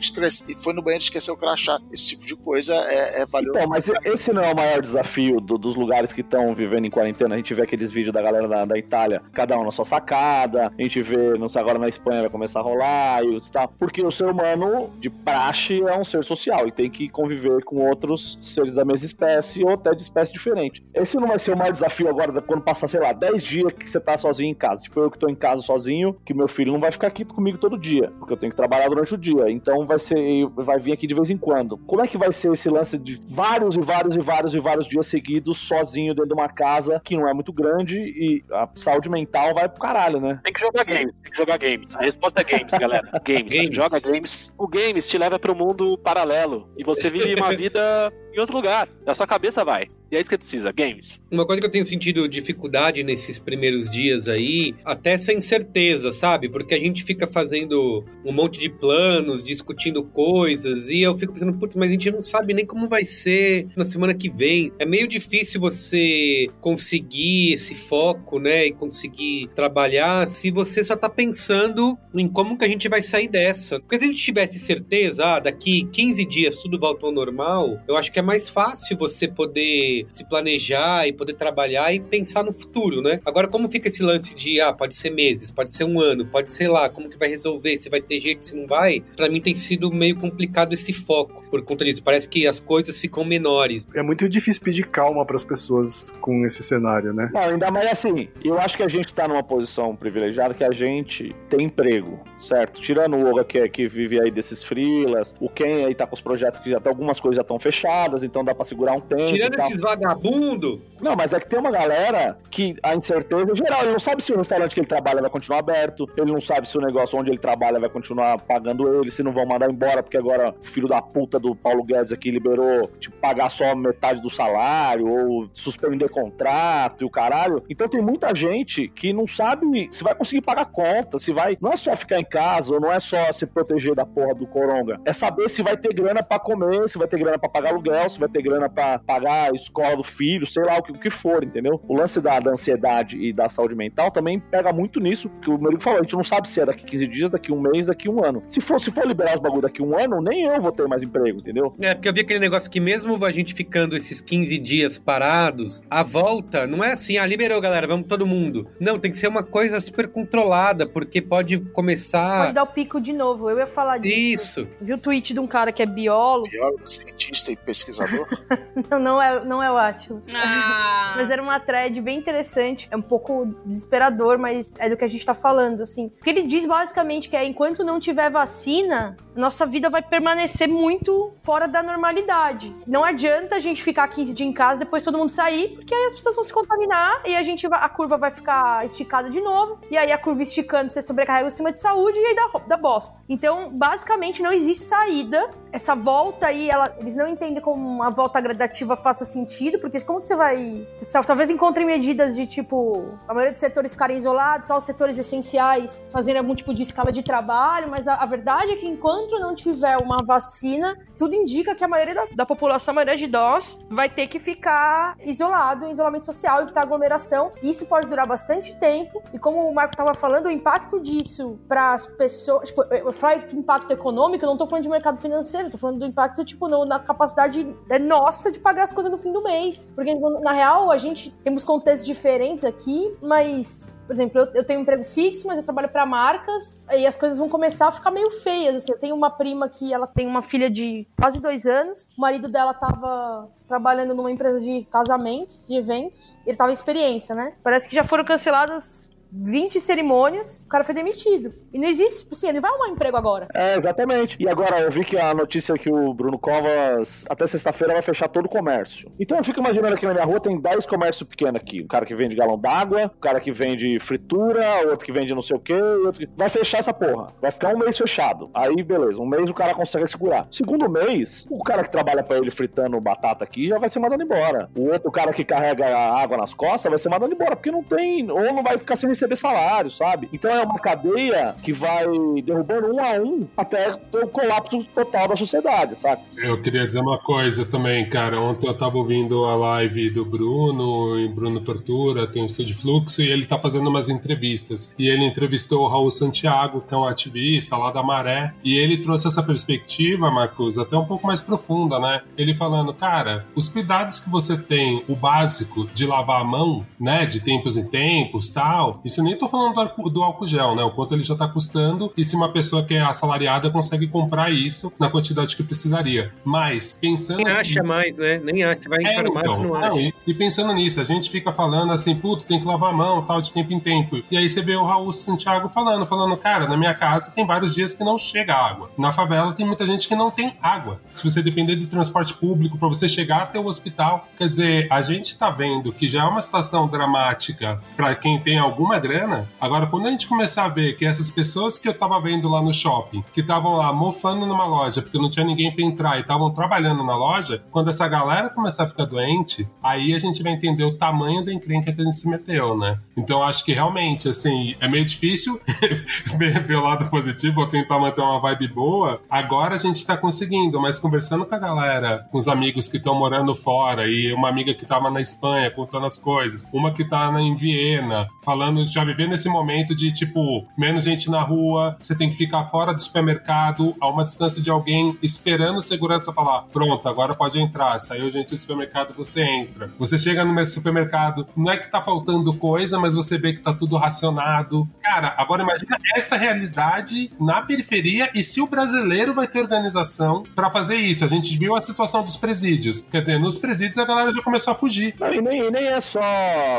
e foi no banheiro e esqueceu o crachá. Esse tipo de coisa é, é valioso. Então, mas esse não é o maior desafio do- dos lugares que estão vivendo em quarentena. A gente vê aqueles vídeos da galera da, da Itália, cada um na sua sacada. A gente vê, não sei, agora na Espanha vai começar a rolar e tal. Porque o ser humano, de praxe, é um ser social e tem que conviver com outros seres da mesma espécie ou até de espécie diferente. Esse não vai ser o maior desafio agora quando passar, sei lá, 10 dias que você tá sozinho em casa. Tipo, eu que tô em casa sozinho, que meu filho não vai ficar aqui comigo todo dia, porque eu tenho que trabalhar durante o dia. Então vai ser, vai vir aqui de vez em quando. Como é que vai ser esse lance de vários e vários e vários e vários dias seguidos sozinho dentro de uma casa que não é muito grande e a saúde mental vai pro caralho, né? Tem que jogar games, tem que jogar games. A resposta é games, galera. Games. Games. Joga games. O games te leva para um mundo paralelo e você vive uma vida em outro lugar. Da sua cabeça vai. E é isso que precisa, games. Uma coisa que eu tenho sentido dificuldade nesses primeiros dias aí, até essa incerteza, sabe? Porque a gente fica fazendo um monte de planos, discutindo coisas, e eu fico pensando, putz, mas a gente não sabe nem como vai ser na semana que vem. É meio difícil você conseguir esse foco, né? E conseguir trabalhar se você só tá pensando em como que a gente vai sair dessa. Porque se a gente tivesse certeza, ah, daqui 15 dias tudo voltou ao normal, eu acho que é mais fácil você poder se planejar e poder trabalhar e pensar no futuro, né? Agora, como fica esse lance de, ah, pode ser meses, pode ser um ano, pode ser lá, como que vai resolver, se vai ter jeito, se não vai, Pra mim tem sido meio complicado esse foco por conta disso. Parece que as coisas ficam menores. É muito difícil pedir calma para as pessoas com esse cenário, né? Não, ainda mais assim, eu acho que a gente tá numa posição privilegiada que a gente tem emprego, certo? Tirando o Olga que, é- que vive aí desses freelas, o Ken aí tá com os projetos que já tá, algumas coisas já estão fechadas, então dá pra segurar um tempo. Tirando esses vagabundos, Não, mas é que tem uma galera que a incerteza geral. Ele não sabe se o restaurante que ele trabalha vai continuar aberto, ele não sabe se o negócio onde ele trabalha vai continuar pagando ele, se não vão mandar embora, porque agora o filho da puta do Paulo Guedes aqui liberou, tipo, pagar só metade do salário, ou suspender contrato e o caralho. Então tem muita gente que não sabe se vai conseguir pagar conta, se vai. Não é só ficar em casa, não é só se proteger da porra do coronga. É saber se vai ter grana pra comer, se vai ter grana pra pagar aluguel, se vai ter grana pra pagar a escola do filho, sei lá o que, o que for, entendeu? O lance da, da ansiedade e da saúde mental também pega muito nisso, que o Merigo falou, a gente não sabe se é daqui 15 dias, daqui um mês, daqui um ano. Se for, se for liberar os bagulho daqui um ano, nem eu vou ter mais emprego, entendeu? É, porque eu vi aquele negócio que mesmo a gente ficando esses 15 dias parados, a volta não é assim, ah, liberou, galera, vamos todo mundo. Não, tem que ser uma coisa super controlada, porque pode começar... Pode dar o pico de novo. Eu ia falar disso. Isso. Vi o tweet de um cara que é biólogo. Biólogo, cientista. cientista e pesquisador? não, não é, não é o Átila. Ah. Mas era uma thread bem interessante. É um pouco desesperador, mas é do que a gente tá falando, assim. Porque ele diz basicamente que é enquanto não tiver vacina, nossa vida vai permanecer muito fora da normalidade. Não adianta a gente ficar 15 dias em casa depois todo mundo sair, porque aí as pessoas vão se contaminar e a gente a curva vai ficar esticada de novo. E aí a curva esticando, você sobrecarrega o sistema de saúde e aí dá, dá bosta. Então, basicamente, não existe saída. Essa volta aí, ela- eles não entendem como uma volta gradativa faça sentido, porque como que você vai. Talvez encontrem medidas de tipo. A maioria dos setores ficarem isolados, só os setores essenciais fazerem algum tipo de escala de trabalho, mas a, a verdade é que enquanto não tiver uma vacina, tudo indica que a maioria da, da população, a maioria de nós, vai ter que ficar isolado, em isolamento social, evitar aglomeração. Isso pode durar bastante tempo. E como o Marco estava falando, o impacto disso para as pessoas. Tipo, eu falo de impacto econômico, eu não tô falando de mercado financeiro, tô falando do impacto, tipo, no- na capacidade é, nossa de pagar as coisas no fim do mês. Porque, na real, a gente temos contextos diferentes aqui, mas por exemplo, eu, eu tenho um emprego fixo, mas eu trabalho para marcas, e as coisas vão começar a ficar meio feias. Assim, eu tenho uma prima que ela tem uma filha de quase dois anos. O marido dela tava trabalhando numa empresa de casamentos, de eventos. Ele tava em experiência, né? Parece que já foram canceladas 20 cerimônias, o cara foi demitido. E não existe, assim, ele vai arrumar emprego agora. É, exatamente. E agora, eu vi que a notícia é que o Bruno Covas, até sexta-feira, vai fechar todo o comércio. Então eu fico imaginando aqui na minha rua tem 10 comércios pequenos aqui. O cara que vende galão d'água, o cara que vende fritura, outro que vende não sei o quê, outro que... Vai fechar essa porra. Vai ficar um mês fechado. Aí, beleza. Um mês o cara consegue segurar. Segundo mês, o cara que trabalha pra ele fritando batata aqui já vai ser mandado embora. O outro cara que carrega a água nas costas vai ser mandado embora, porque não tem... Ou não vai ficar sem receber salário, sabe? Então é uma cadeia que vai derrubando um a um até ter o colapso total da sociedade, sabe? Eu queria dizer uma coisa também, cara. Ontem eu tava ouvindo a live do Bruno, e Bruno Tortura, tem o Estúdio Fluxo, e ele tá fazendo umas entrevistas. E ele entrevistou o Raul Santiago, que é um ativista lá da Maré, e ele trouxe essa perspectiva, Marcos, até um pouco mais profunda, né? Ele falando, cara, os cuidados que você tem, o básico de lavar a mão, né, de tempos em tempos, tal, isso nem tô falando do álcool, do álcool gel, né, o quanto ele já tá custando, e se uma pessoa que é assalariada consegue comprar isso na quantidade que precisaria. Mas, pensando... Nem acha mais, né? Nem acha. Você vai em É, farmácia então, não acha. e, e pensando nisso, a gente fica falando assim, puto, tem que lavar a mão, tal, de tempo em tempo. E aí você vê o Raul Santiago falando, falando, cara, na minha casa tem vários dias que não chega água. Na favela tem muita gente que não tem água. Se você depender de transporte público para você chegar até o hospital, quer dizer, a gente tá vendo que já é uma situação dramática para quem tem alguma grana. Agora, quando a gente começar a ver que essas pessoas que eu tava vendo lá no shopping, que estavam lá mofando numa loja porque não tinha ninguém para entrar e estavam trabalhando na loja, quando essa galera começar a ficar doente, aí a gente vai entender o tamanho da encrenca que a gente se meteu, né? Então acho que realmente, assim, é meio difícil o lado positivo ou tentar manter uma vibe boa. Agora a gente tá conseguindo, mas conversando com a galera, com os amigos que estão morando fora e uma amiga que tava na Espanha contando as coisas, uma que tá em Viena, falando, já vivendo esse momento de tipo, menos gente na rua, você tem que ficar fora do supermercado, a uma distância de alguém, esperando segurança falar: pronto, agora pode entrar. Saiu gente do supermercado, você entra. Você chega no supermercado, não é que tá faltando coisa, mas você vê que tá tudo racionado. Cara, agora imagina essa realidade na periferia e se o brasileiro vai ter organização pra fazer isso. A gente viu a situação dos presídios. Quer dizer, nos presídios a galera já começou a fugir. E nem, nem é só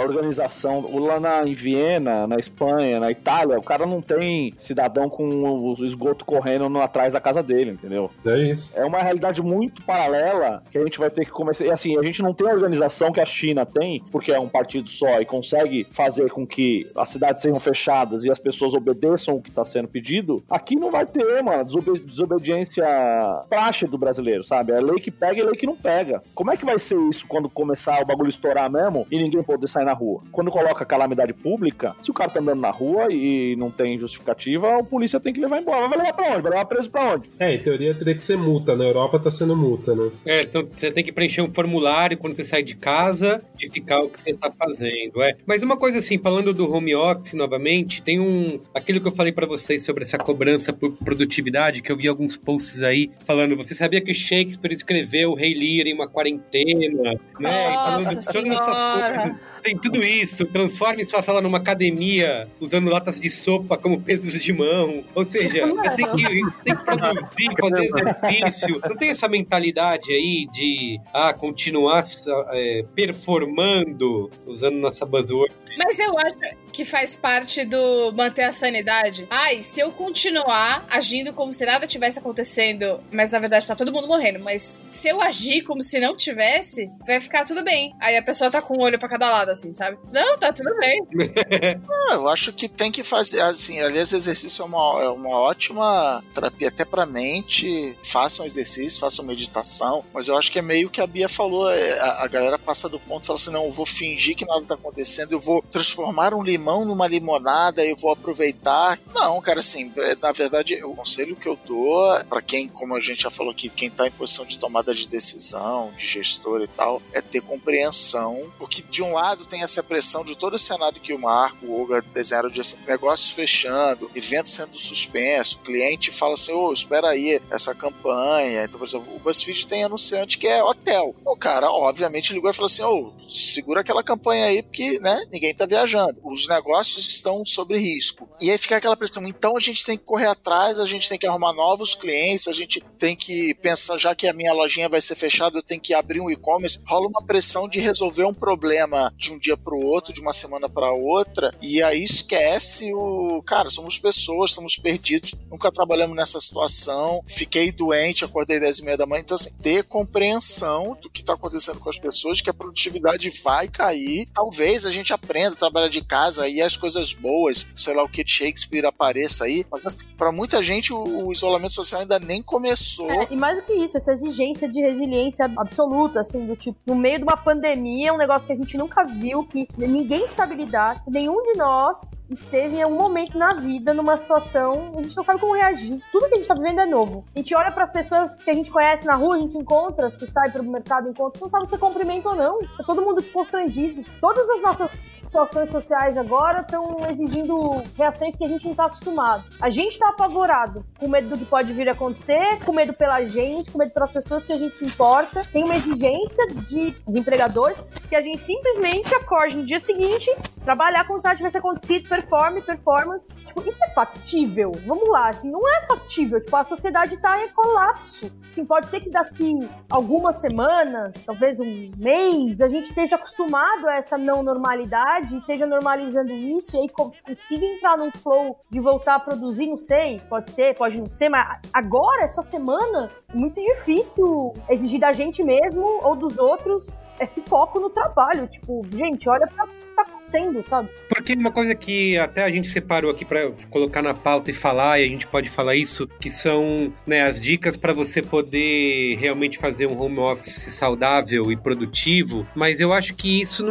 organização. O Lá na, em Viena, na Espanha, na Itália, o cara não tem cidadão com o esgoto correndo no, atrás da casa dele, entendeu? É isso. É uma realidade muito paralela que a gente vai ter que começar. E assim, a gente não tem a organização que a China tem, porque é um partido só e consegue fazer com que as cidades sejam fechadas e as pessoas obedeçam o que está sendo pedido. Aqui não vai ter, mano, desobe- desobediência praxe do brasileiro, sabe? É lei que pega e lei que não pega. Como é que vai ser isso quando começar o bagulho estourar mesmo e ninguém poder sair na rua? Quando coloca calamidade pública, se o cara tá andando na rua e não tem justificativa, a polícia tem que levar embora. Vai levar pra onde? Vai levar preso pra onde? É, em teoria teria que ser multa. Na Europa tá sendo multa, né? É, então você tem que preencher um formulário quando você sai de casa e ficar o que você tá fazendo, é. Mas uma coisa assim, falando do home office novamente, Tem um. Aquilo que eu falei para vocês sobre essa cobrança por produtividade, que eu vi alguns posts aí falando. Você sabia que Shakespeare escreveu o Rei Lear em uma quarentena? Né? Nossa falando todas essas coisas tem tudo isso. Transforme sua sala numa academia usando latas de sopa como pesos de mão. Ou seja, você tem que, você tem que produzir, fazer exercício. Não tem essa mentalidade aí de ah, continuar é, performando, usando nossa buzzword. Mas eu acho que faz parte do manter a sanidade. Ai, se eu continuar agindo como se nada tivesse acontecendo, mas na verdade tá todo mundo morrendo, mas se eu agir como se não tivesse, vai ficar tudo bem. Aí a pessoa tá com um olho para cada lado, assim, sabe? Não, tá tudo bem. ah, eu acho que tem que fazer, assim, aliás, exercício é uma, é uma ótima terapia até pra mente. Façam exercício, façam meditação, mas eu acho que é meio que a Bia falou, é, a, a galera passa do ponto e fala assim, não, eu vou fingir que nada tá acontecendo, eu vou transformar um limão numa limonada e vou aproveitar. Não, cara, assim, é, na verdade, o conselho que eu dou para quem, como a gente já falou aqui, quem tá em posição de tomada de decisão, de gestor e tal, é ter compreensão, porque de um lado tem essa pressão de todo esse cenário que o Marco, o Olga desenharam de assim, negócios fechando, eventos sendo suspenso, o cliente fala assim, ô, oh, espera aí, essa campanha. Então, por exemplo, o BuzzFeed tem anunciante que é hotel. O cara, obviamente, ligou e falou assim, ô, oh, segura aquela campanha aí, porque, né, ninguém tá viajando. Os negócios estão sob risco. E aí fica aquela pressão. Então a gente tem que correr atrás, a gente tem que arrumar novos clientes, a gente tem que pensar, já que a minha lojinha vai ser fechada, eu tenho que abrir um e-commerce. Rola uma pressão de resolver um problema de um dia para o outro, de uma semana para outra, e aí esquece o. Cara, somos pessoas, estamos perdidos, nunca trabalhamos nessa situação. Fiquei doente, acordei 10 e meia da manhã. Então, assim, ter compreensão do que está acontecendo com as pessoas, que a produtividade vai cair. Talvez a gente aprenda aprenda, trabalha de casa e as coisas boas, sei lá o que de Shakespeare apareça aí. Mas assim, pra muita gente o, o, isolamento social ainda nem começou. É, e mais do que isso, essa exigência de resiliência absoluta, assim, do tipo, no meio de uma pandemia, um negócio que a gente nunca viu, que ninguém sabe lidar, nenhum de nós esteve em algum momento na vida numa situação, a gente não sabe como reagir. Tudo que a gente tá vivendo é novo. A gente olha para as pessoas que a gente conhece na rua, a gente encontra, se sai pro mercado, encontra, não sabe se cumprimenta ou não. Tá todo mundo desconstrangido. Todas as nossas situações sociais agora estão exigindo reações que a gente não está acostumado. A gente está apavorado, com medo do que pode vir a acontecer, com medo pela gente, com medo pelas pessoas que a gente se importa. Tem uma exigência de, de empregadores que a gente simplesmente acorde no dia seguinte, trabalhar como se nada tivesse acontecido, performe, performance. Tipo, isso é factível? Vamos lá, assim, não é factível. Tipo, a sociedade está em colapso. Assim, pode ser que daqui algumas semanas, talvez um mês, a gente esteja acostumado a essa não normalidade esteja normalizando isso e aí consiga entrar num flow de voltar a produzir, não sei, pode ser, pode não ser, mas agora, essa semana, é muito difícil exigir da gente mesmo ou dos outros esse foco no trabalho. Tipo, gente, olha pra o acontecendo, sabe? Porque uma coisa que até a gente separou aqui para colocar na pauta e falar, e a gente pode falar isso, que são né, as dicas para você poder realmente fazer um home office saudável e produtivo, mas eu acho que isso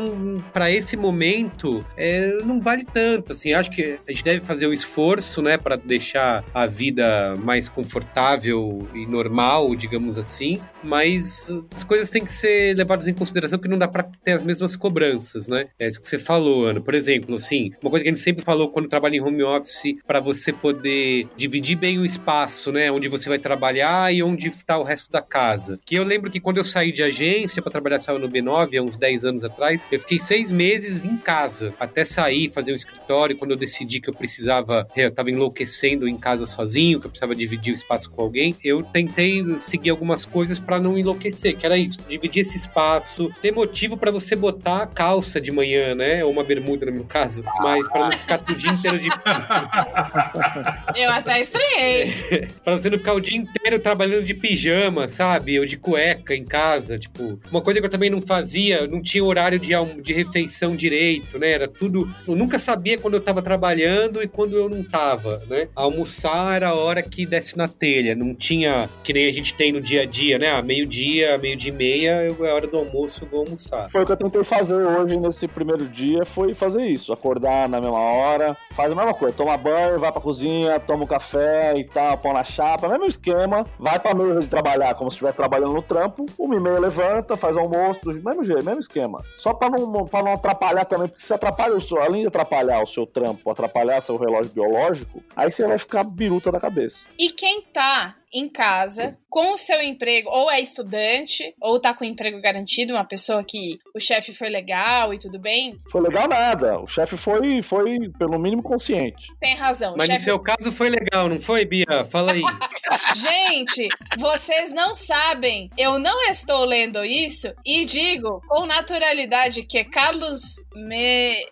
para esse momento, é, não vale tanto. Assim, acho que a gente deve fazer o esforço, né, para deixar a vida mais confortável e normal, digamos assim, mas as coisas têm que ser levadas em consideração que não dá para ter as mesmas cobranças, né? É isso que você falou, Ana. Por exemplo, assim, uma coisa que a gente sempre falou quando trabalha em home office, para você poder dividir bem o espaço, né? Onde você vai trabalhar e onde está o resto da casa. Que eu lembro que quando eu saí de agência para trabalhar só no B9, há uns 10 anos atrás, eu fiquei seis meses em casa, até sair, fazer um escritório, quando eu decidi que eu precisava, eu tava enlouquecendo em casa sozinho, que eu precisava dividir o espaço com alguém, eu tentei seguir algumas coisas para não enlouquecer, que era isso, dividir esse espaço, ter motivo para você botar a calça de manhã, né? Ou uma bermuda no meu caso, mas para não ficar o dia inteiro de Eu até estranhei. para você não ficar o dia inteiro trabalhando de pijama, sabe? Ou de cueca em casa, tipo, uma coisa que eu também não fazia, não tinha horário de, de refeição direito, né? Era tudo, eu nunca sabia quando eu tava trabalhando e quando eu não tava, né? Almoçar era a hora que desce na telha, não tinha que nem a gente tem no dia a dia, né? meio-dia, meio-dia e meia, é hora do almoço, eu vou almoçar. Foi o que eu tentei fazer hoje nesse primeiro dia. Foi fazer isso, acordar na mesma hora, faz a mesma coisa, toma banho, vai pra cozinha, toma um café e tal, pão na chapa, mesmo esquema, vai pra mesa de trabalhar como se estivesse trabalhando no trampo, uma e meia levanta, faz almoço, do mesmo jeito, mesmo esquema. Só pra não, pra não atrapalhar também, porque se atrapalha o seu, além de atrapalhar o seu trampo, atrapalhar seu relógio biológico, aí você vai ficar biruta da cabeça. E quem tá em casa com o seu emprego, ou é estudante, ou tá com emprego garantido, uma pessoa que o chefe foi legal e tudo bem. Foi legal nada. O chefe foi, foi, pelo mínimo, consciente. Tem razão. Mas chefe... no seu caso foi legal, não foi, Bia? Fala aí. Gente, vocês não sabem. Eu não estou lendo isso e digo com naturalidade que Carlos Me...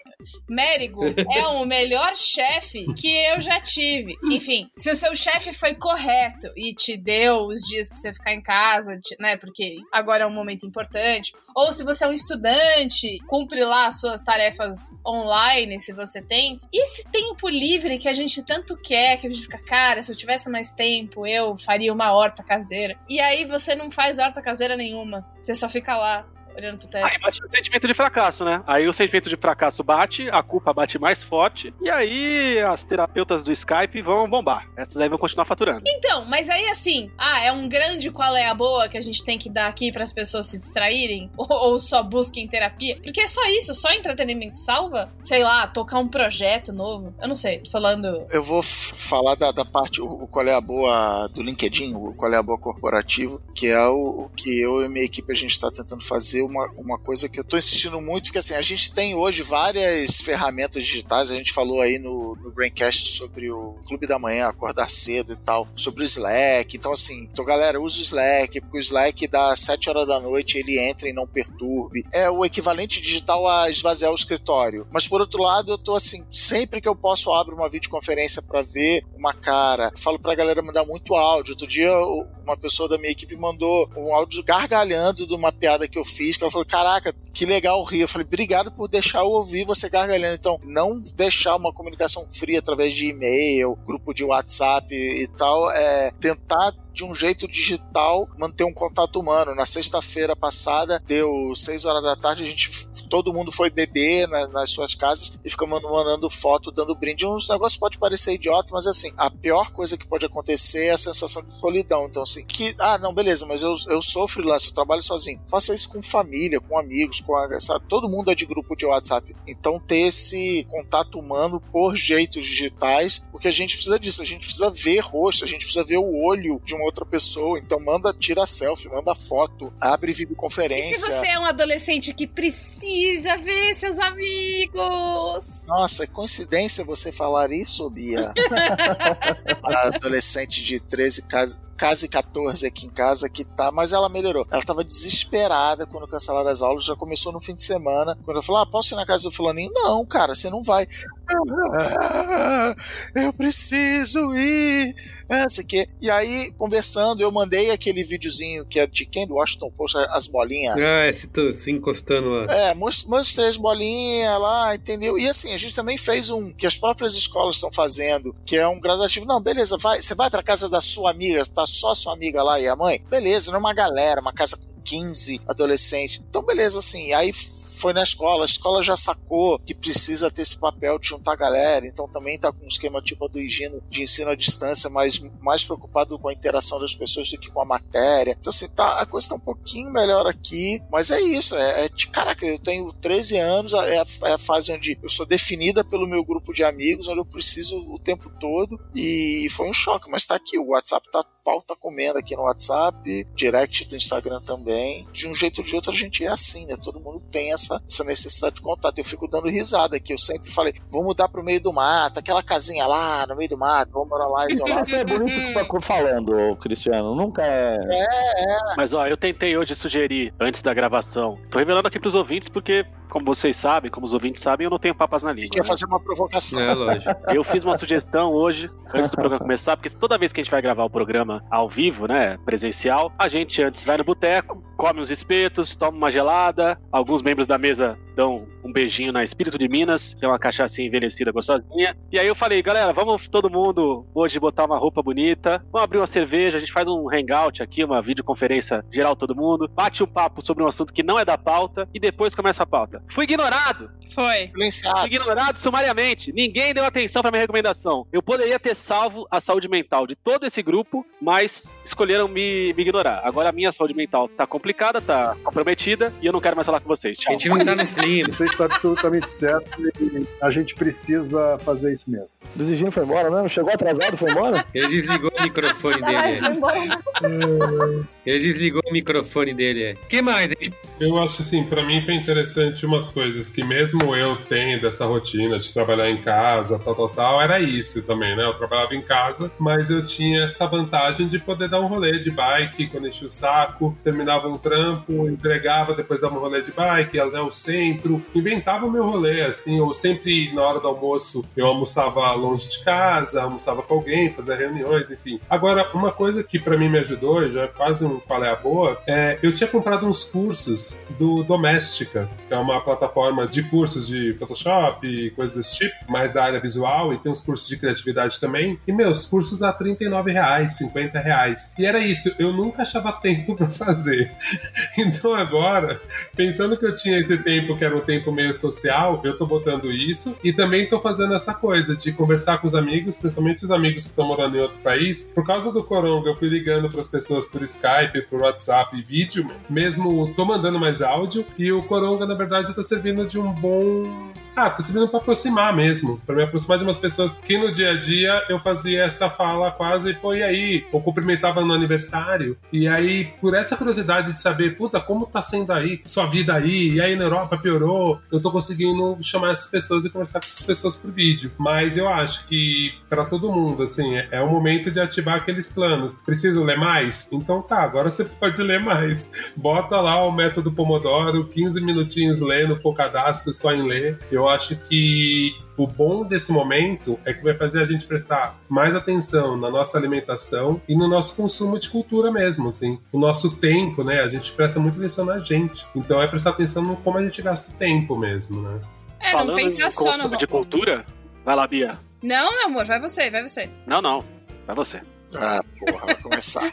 Mérigo é o melhor chefe que eu já tive. Enfim, se o seu chefe foi correto e te deu os dias pra você ficar em casa, né? Porque agora é um momento importante. Ou se você é um estudante, cumpre lá as suas tarefas online, se você tem. E esse tempo livre que a gente tanto quer, que a gente fica, cara, se eu tivesse mais tempo, eu faria uma horta caseira. E aí você não faz horta caseira nenhuma. Você só fica lá olhando pro teto. Aí bate o sentimento de fracasso, né? Aí o sentimento de fracasso bate, a culpa bate mais forte, e aí as terapeutas do Skype vão bombar. Essas aí vão continuar faturando. Então, mas aí assim, ah, é um grande qual é a boa que a gente tem que dar aqui para as pessoas se distraírem? Ou, ou só busquem terapia? Porque é só isso, só entretenimento salva? Sei lá, tocar um projeto novo. Eu não sei, tô falando. Eu vou falar da, da parte, o, o qual é a boa do LinkedIn, o qual é a boa corporativo, que é o, o que eu e minha equipe a gente tá tentando fazer uma, uma coisa que eu tô insistindo muito, porque assim, a gente tem hoje várias ferramentas digitais, a gente falou aí no, no Braincast sobre o Clube da Manhã, acordar cedo e tal, sobre o Slack, então assim, então galera, usa o Slack, porque o Slack dá 7 horas da noite, ele entra e não perturbe, é o equivalente digital a esvaziar o escritório, mas por outro lado, eu tô assim, sempre que eu posso, eu abro uma videoconferência para ver uma cara, falo pra galera mandar muito áudio, outro dia uma pessoa da minha equipe mandou um áudio gargalhando de uma piada que eu fiz, que ela falou: Caraca, que legal rir. Eu falei: Obrigado por deixar eu ouvir você gargalhando. Então, não deixar uma comunicação fria através de e-mail, grupo de WhatsApp e tal, é tentar de um jeito digital manter um contato humano. Na sexta-feira passada, deu seis horas da tarde, a gente todo mundo foi beber na, nas suas casas e ficamos mandando foto, dando brinde. Uns negócios pode parecer idiota, mas assim, a pior coisa que pode acontecer é a sensação de solidão. Então, assim, que, ah, não, beleza, mas eu, eu sou freelancer, eu trabalho sozinho. Faça isso com família, com amigos, com a, sabe? todo mundo é de grupo de WhatsApp. Então, ter esse contato humano por jeitos digitais, porque a gente precisa disso, a gente precisa ver rosto, a gente precisa ver o olho de uma outra pessoa. Então, manda, tira selfie, manda foto, abre videoconferência. E se você é um adolescente que precisa precisa ver seus amigos. Nossa, coincidência você falar isso, Bia. A adolescente de 13, quase 14 aqui em casa que tá, mas ela melhorou. Ela tava desesperada quando cancelaram as aulas, já começou no fim de semana. Quando eu falei, ah, posso ir na casa do fulaninho? Não, cara, você não vai. Ah, eu preciso ir. É, sei que. E aí, conversando, eu mandei aquele videozinho que é de quem? Do Washington Post, as bolinhas. Ah, se, tu, se encostando lá. É, mostrei as bolinhas lá, entendeu? E assim, a gente também fez um que as próprias escolas estão fazendo, que é um gradativo. Não, beleza, vai, você vai pra casa da sua amiga, tá só sua amiga lá e a mãe, beleza, não é uma galera, uma casa com 15 adolescentes. Então, beleza, assim. Aí foi na escola, a escola já sacou que precisa ter esse papel de juntar a galera, então também tá com um esquema tipo do Higino de ensino à distância, mas mais preocupado com a interação das pessoas do que com a matéria. Então, assim, tá, a coisa tá um pouquinho melhor aqui, mas é isso, é, é caraca, eu tenho 13 anos, é a, é a fase onde eu sou definida pelo meu grupo de amigos, onde eu preciso o tempo todo, e foi um choque, mas tá aqui, o WhatsApp tá pau tá comendo aqui no WhatsApp, direct do Instagram também. De um jeito ou de outro a gente é assim, né? Todo mundo tem essa, essa necessidade de contato. Eu fico dando risada aqui. Eu sempre falei, vou mudar pro meio do mato, aquela casinha lá no meio do mato, vamos morar lá. Isso é bonito que tá falando, Cristiano. Nunca é... é. É, Mas ó, eu tentei hoje sugerir, antes da gravação. Tô revelando aqui pros ouvintes porque como vocês sabem, como os ouvintes sabem, eu não tenho papas na língua. E quer né? fazer uma provocação. É, lógico. Eu fiz uma sugestão hoje, antes do programa começar, porque toda vez que a gente vai gravar o programa ao vivo, né, presencial, a gente antes vai no boteco, come uns espetos, toma uma gelada, alguns membros da mesa Então, um beijinho na Espírito de Minas, que é uma cachaça envelhecida gostosinha. E aí eu falei, galera, vamos todo mundo hoje botar uma roupa bonita, vamos abrir uma cerveja, a gente faz um hangout aqui, uma videoconferência geral todo mundo, bate um papo sobre um assunto que não é da pauta e depois começa a pauta. Fui ignorado! Foi. Silenciado. Fui ignorado sumariamente. Ninguém deu atenção pra minha recomendação. Eu poderia ter salvo a saúde mental de todo esse grupo, mas escolheram me, me ignorar. Agora a minha saúde mental tá complicada, tá comprometida e eu não quero mais falar com vocês. A Tchau. gente não tá no Você está absolutamente certo e a gente precisa fazer isso mesmo. O Zigino foi embora mesmo? Chegou atrasado, foi embora? Ele desligou o microfone Ai, foi dele. embora. Ele desligou o microfone dele. O que mais? Eu acho assim, pra mim foi interessante umas coisas que mesmo eu tendo essa rotina de trabalhar em casa, tal, tal, tal, era isso também, né? Eu trabalhava em casa, mas eu tinha essa vantagem de poder dar um rolê de bike quando enchia o saco, terminava um trampo, entregava, depois dava um rolê de bike, ia até o centro, inventava o meu rolê, assim, ou sempre na hora do almoço eu almoçava longe de casa, almoçava com alguém, fazia reuniões, enfim. Agora, uma coisa que pra mim me ajudou, já é quase um qual é a boa, é eu tinha comprado uns cursos do Doméstica, que é uma plataforma de cursos de Photoshop e coisas desse tipo, mais da área visual, e tem uns cursos de criatividade também. E meus cursos a 39 reais, 50 reais. E era isso, eu nunca achava tempo pra fazer. Então agora, pensando que eu tinha esse tempo que era um tempo meio social, eu tô botando isso e também tô fazendo essa coisa de conversar com os amigos, principalmente os amigos que estão morando em outro país. Por causa do coronga, eu fui ligando pras pessoas por Skype, por WhatsApp e vídeo, mesmo tô mandando mais áudio e o coronga, na verdade, tá servindo de um bom ah, tá servindo pra aproximar mesmo. Pra me aproximar de umas pessoas que no dia a dia eu fazia essa fala quase, pô, e aí? Ou cumprimentava no aniversário. E aí, por essa curiosidade de saber, puta, como tá sendo aí, sua vida aí? E aí na Europa piorou? Eu tô conseguindo chamar essas pessoas e conversar com essas pessoas por vídeo. Mas eu acho que pra todo mundo, assim, é, é o momento de ativar aqueles planos. Preciso ler mais? Então tá, agora você pode ler mais. Bota lá o método Pomodoro, 15 minutinhos lendo, focadaço só em ler. Eu acho que o bom desse momento é que vai fazer a gente prestar mais atenção na nossa alimentação e no nosso consumo de cultura mesmo, assim. O nosso tempo, né? A gente presta muita atenção na gente. Então é prestar atenção no como a gente gasta o tempo mesmo, né? É, não Falando pensar em só no. consumo de cultura, vai lá, Bia. Não, meu amor, vai você, vai você. Não, não. Vai você. Ah, porra, vai começar.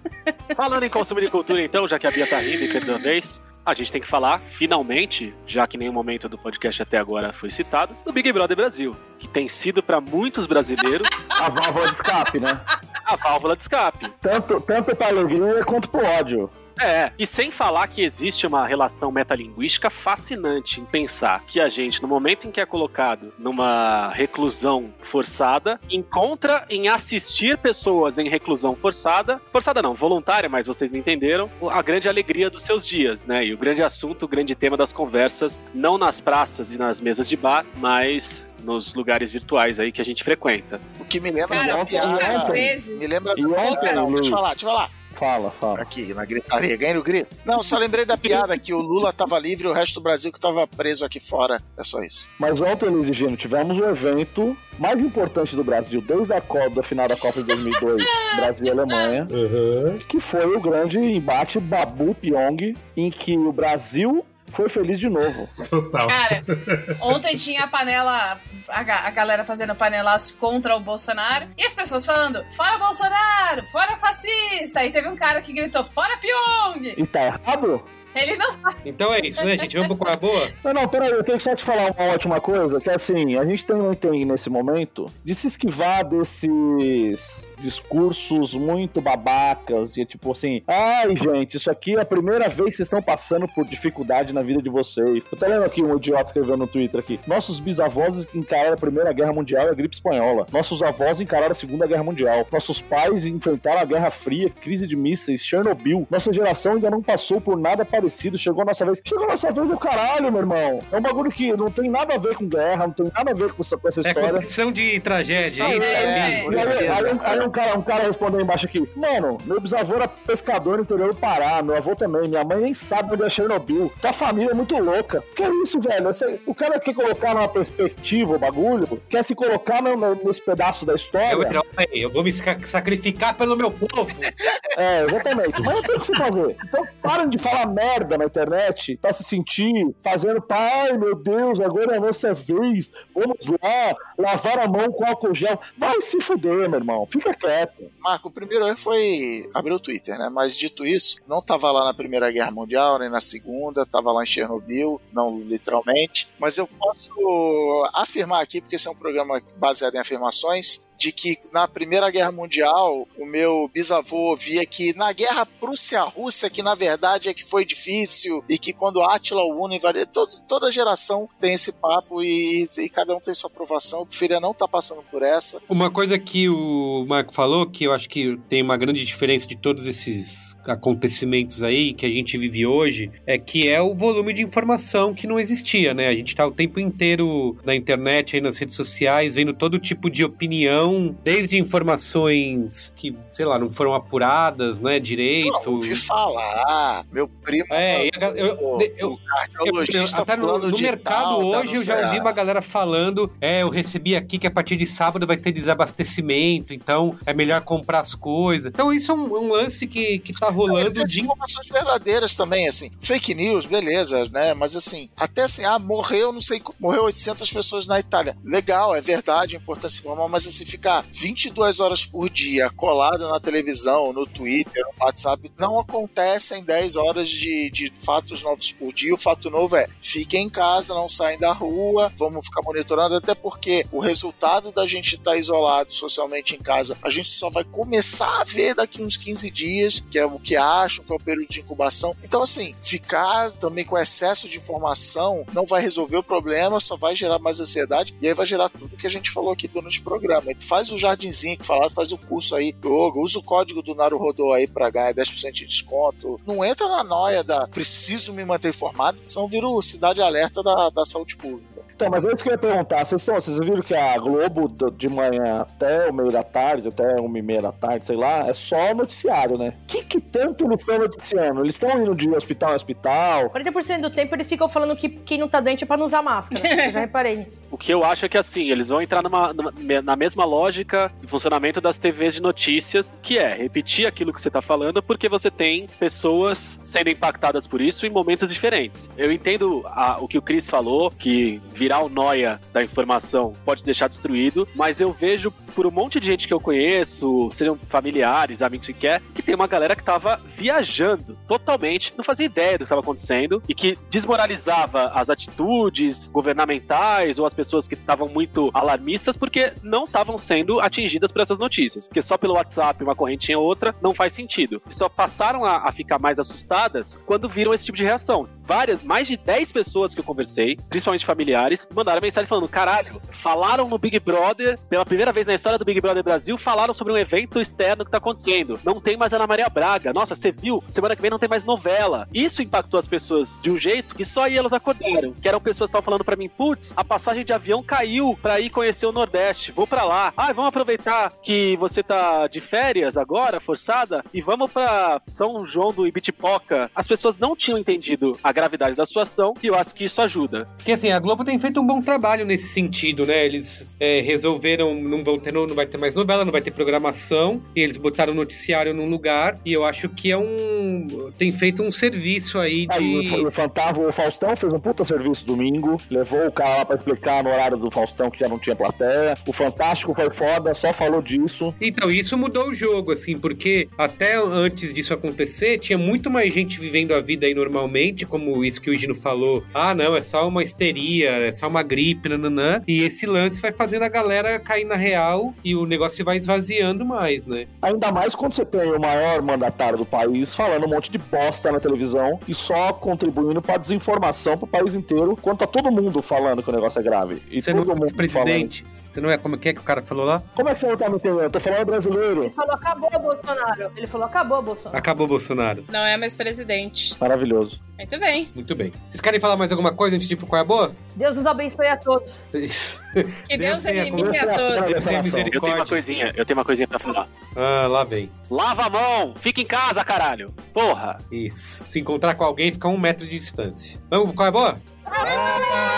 Falando em consumo de cultura, então, já que a Bia tá rindo e perdeu a vez, a gente tem que falar, finalmente, já que nenhum momento do podcast até agora foi citado, do Big Brother Brasil, que tem sido pra muitos brasileiros A válvula de escape, né? a válvula de escape. Tanto, tanto pra alegria quanto pro ódio. É, e sem falar que existe uma relação metalinguística fascinante em pensar que a gente, no momento em que é colocado numa reclusão forçada, encontra em assistir pessoas em reclusão forçada, forçada não, voluntária, mas vocês me entenderam, a grande alegria dos seus dias, né? E o grande assunto, o grande tema das conversas, não nas praças e nas mesas de bar, mas nos lugares virtuais aí que a gente frequenta. O que me lembra Cara, da piada. às vezes. Me lembra E ontem, Não, deixa eu falar, deixa eu falar. Fala, fala. Aqui, na gritaria, ganhei no grito. Não, só lembrei da piada que o Lula tava livre e o resto do Brasil que tava preso aqui fora. É só isso. Mas ontem, Luiz e Gino, tivemos o evento mais importante do Brasil desde a Copa, da final da Copa de 2002, Brasil e Alemanha, Uhum. que foi o grande embate Babu Pyong, em que o Brasil foi feliz de novo. Total. Cara, ontem tinha a panela, a, a galera fazendo panelaço contra o Bolsonaro e as pessoas falando: fora Bolsonaro, fora fascista. E teve um cara que gritou: fora Pyong. E tá errado? Ele não Então é isso, né, gente? Vamos pro Qual Boa? Não, não, peraí, eu tenho que só te falar uma ótima coisa, que é assim, a gente também tem nesse momento de se esquivar desses discursos muito babacas, de tipo assim, ai gente, isso aqui é a primeira vez que vocês estão passando por dificuldade na vida de vocês. Eu tô lendo aqui um idiota escrevendo no Twitter aqui, nossos bisavós encararam a Primeira Guerra Mundial e a gripe espanhola, nossos avós encararam a Segunda Guerra Mundial, nossos pais enfrentaram a Guerra Fria, crise de mísseis, Chernobyl, nossa geração ainda não passou por nada parecido, chegou a nossa vez. Chegou a nossa vez do caralho, meu irmão. É um bagulho que não tem nada a ver com guerra, não tem nada a ver com essa, com essa É história. competição de tragédia, é aí, isso? é. Aí, aí um- aí um, cara, um cara respondeu embaixo aqui: Mano, meu bisavô era pescador no interior do Pará, meu avô também, minha mãe nem sabe onde é Chernobyl. Tua família é muito louca. Que é isso, velho? Esse- o cara quer colocar numa perspectiva o bagulho, quer se colocar no- no- nesse pedaço da história. eu, eu vou me sac- sacrificar pelo meu povo. É, exatamente. Mas tem o que você fazer. Então parem de falar merda na internet pra se sentir fazendo, pai, meu Deus, agora é a nossa vez. Vamos lá, lavar a mão com álcool gel. Vai se fuder, meu irmão. Fica quieto. Marco, o primeiro erro foi abrir o Twitter, né? Mas dito isso, não tava lá na Primeira Guerra Mundial, nem na Segunda, tava lá em Chernobyl, não literalmente. Mas eu posso afirmar aqui, porque esse é um programa baseado em afirmações, de que na Primeira Guerra Mundial o meu bisavô via que na Guerra Prússia-Rússia, que na verdade é que foi difícil e que quando Átila o Uno invadiu, todo, toda geração tem esse papo e, e, cada um tem sua aprovação. Eu preferia não estar tá passando por essa. Uma coisa que o Marco falou, que eu acho que tem uma grande diferença de todos esses acontecimentos aí que a gente vive hoje, é que é o volume de informação que não existia, né? A gente tá o tempo inteiro na internet, aí nas redes sociais, vendo todo tipo de opinião, desde informações que, sei lá, não foram apuradas, né, direito. Não, ouvi falar, meu primo... É, eu, eu, eu, eu até no, no mercado tal, hoje eu já ouvi uma galera falando, é, eu recebi aqui que a partir de sábado vai ter desabastecimento, então é melhor comprar as coisas. Então isso é um, um lance que, que tá rolando de informações verdadeiras também, assim. Fake news, beleza, né? Mas assim, até assim, ah, morreu, não sei, morreu 800 pessoas na Itália. Legal, é verdade, é importante se informar, mas assim, ficar 22 horas por dia colado na televisão, no Twitter, no WhatsApp, não acontecem 10 horas de, de fatos novos por dia. O fato novo é, fiquem em casa, não saem da rua, vamos ficar monitorando, até porque o resultado da gente estar tá isolado socialmente em casa, a gente só vai começar a ver daqui uns 15 dias, que é o que acham que é o período de incubação. Então, assim, ficar também com excesso de informação não vai resolver o problema, só vai gerar mais ansiedade e aí vai gerar tudo que a gente falou aqui durante o programa. Faz o jardinzinho que falaram, faz o curso aí yoga, usa o código do Naruhodô aí pra ganhar 10% de desconto. Não entra na noia da preciso me manter informado, senão vira o cidade alerta da, da saúde pública. Então, mas é isso que eu ia perguntar. Vocês, são, vocês viram que a Globo, de manhã até o meio da tarde, até uma e meia da tarde, sei lá, é só noticiário, né? O que, que tanto eles estão noticiando? Eles estão indo de hospital em hospital? 40% do tempo eles ficam falando que quem não tá doente é pra não usar máscara. eu já reparei nisso. O que eu acho é que, assim, eles vão entrar numa, numa, na mesma lógica de funcionamento das TVs de notícias, que é repetir aquilo que você tá falando, porque você tem pessoas sendo impactadas por isso em momentos diferentes. Eu entendo a, o que o Chris falou, que virar o noia da informação pode deixar destruído, mas eu vejo por um monte de gente que eu conheço, sejam familiares, amigos que quer, que tem uma galera que tava viajando totalmente, não fazia ideia do que estava acontecendo e que desmoralizava as atitudes governamentais ou as pessoas que estavam muito alarmistas porque não estavam sendo atingidas por essas notícias. Porque só pelo WhatsApp, uma correntinha ou outra, não faz sentido. E só passaram a, a ficar mais assustadas quando viram esse tipo de reação. Várias, mais de 10 pessoas que eu conversei, principalmente familiares, mandaram mensagem falando: caralho, falaram no Big Brother, pela primeira vez na história do Big Brother Brasil, falaram sobre um evento externo que tá acontecendo. Não tem mais Ana Maria Braga. Nossa, você viu? Semana que vem não tem mais novela. Isso impactou as pessoas de um jeito que só aí elas acordaram. Que eram pessoas que estavam falando para mim, putz, a passagem de avião caiu pra ir conhecer o Nordeste. Vou para lá. Ah, vamos aproveitar que você tá de férias agora, forçada, e vamos para São João do Ibitipoca. As pessoas não tinham entendido a gravidade da situação e eu acho que isso ajuda. Porque assim, a Globo tem feito um bom trabalho nesse sentido, né? Eles é, resolveram, não vão ter, não vai ter mais novela, não vai ter programação, e eles botaram o noticiário num lugar, e eu acho que é um. tem feito um serviço aí de. o, Fantasma, o Faustão fez um puta serviço domingo, levou o cara lá pra explicar no horário do Faustão que já não tinha plateia. O Fantástico foi foda, só falou disso. Então, isso mudou o jogo, assim, porque até antes disso acontecer, tinha muito mais gente vivendo a vida aí normalmente, como isso que o Gino falou. Ah, não, é só uma histeria, é só uma gripe, nananã. E esse lance vai fazendo a galera cair na real e o negócio vai esvaziando mais, né? Ainda mais quando você tem o maior mandatário do país falando um monte de bosta na televisão e só contribuindo pra desinformação pro país inteiro, quando tá todo mundo falando que o negócio é grave. E você todo não mundo é presidente. Você não é como que é que o cara falou lá? Como é que você não tá me entendendo? Eu tô falando brasileiro. Ele falou acabou Bolsonaro. Ele falou acabou Bolsonaro. Acabou Bolsonaro. Não é mais presidente. Maravilhoso. Muito bem. Muito bem. Vocês querem falar mais alguma coisa antes de ir pro qual é a boa? Deus nos abençoe a todos. Que Deus tenha elimine a todos. Deus tenha Eu tenho uma misericórdia. coisinha, eu tenho uma coisinha pra falar. Ah, lá vem. Lava a mão, fica em casa, caralho. Porra. Isso. Se encontrar com alguém, fica a um metro de distância. Vamos pro qual é a boa? Qual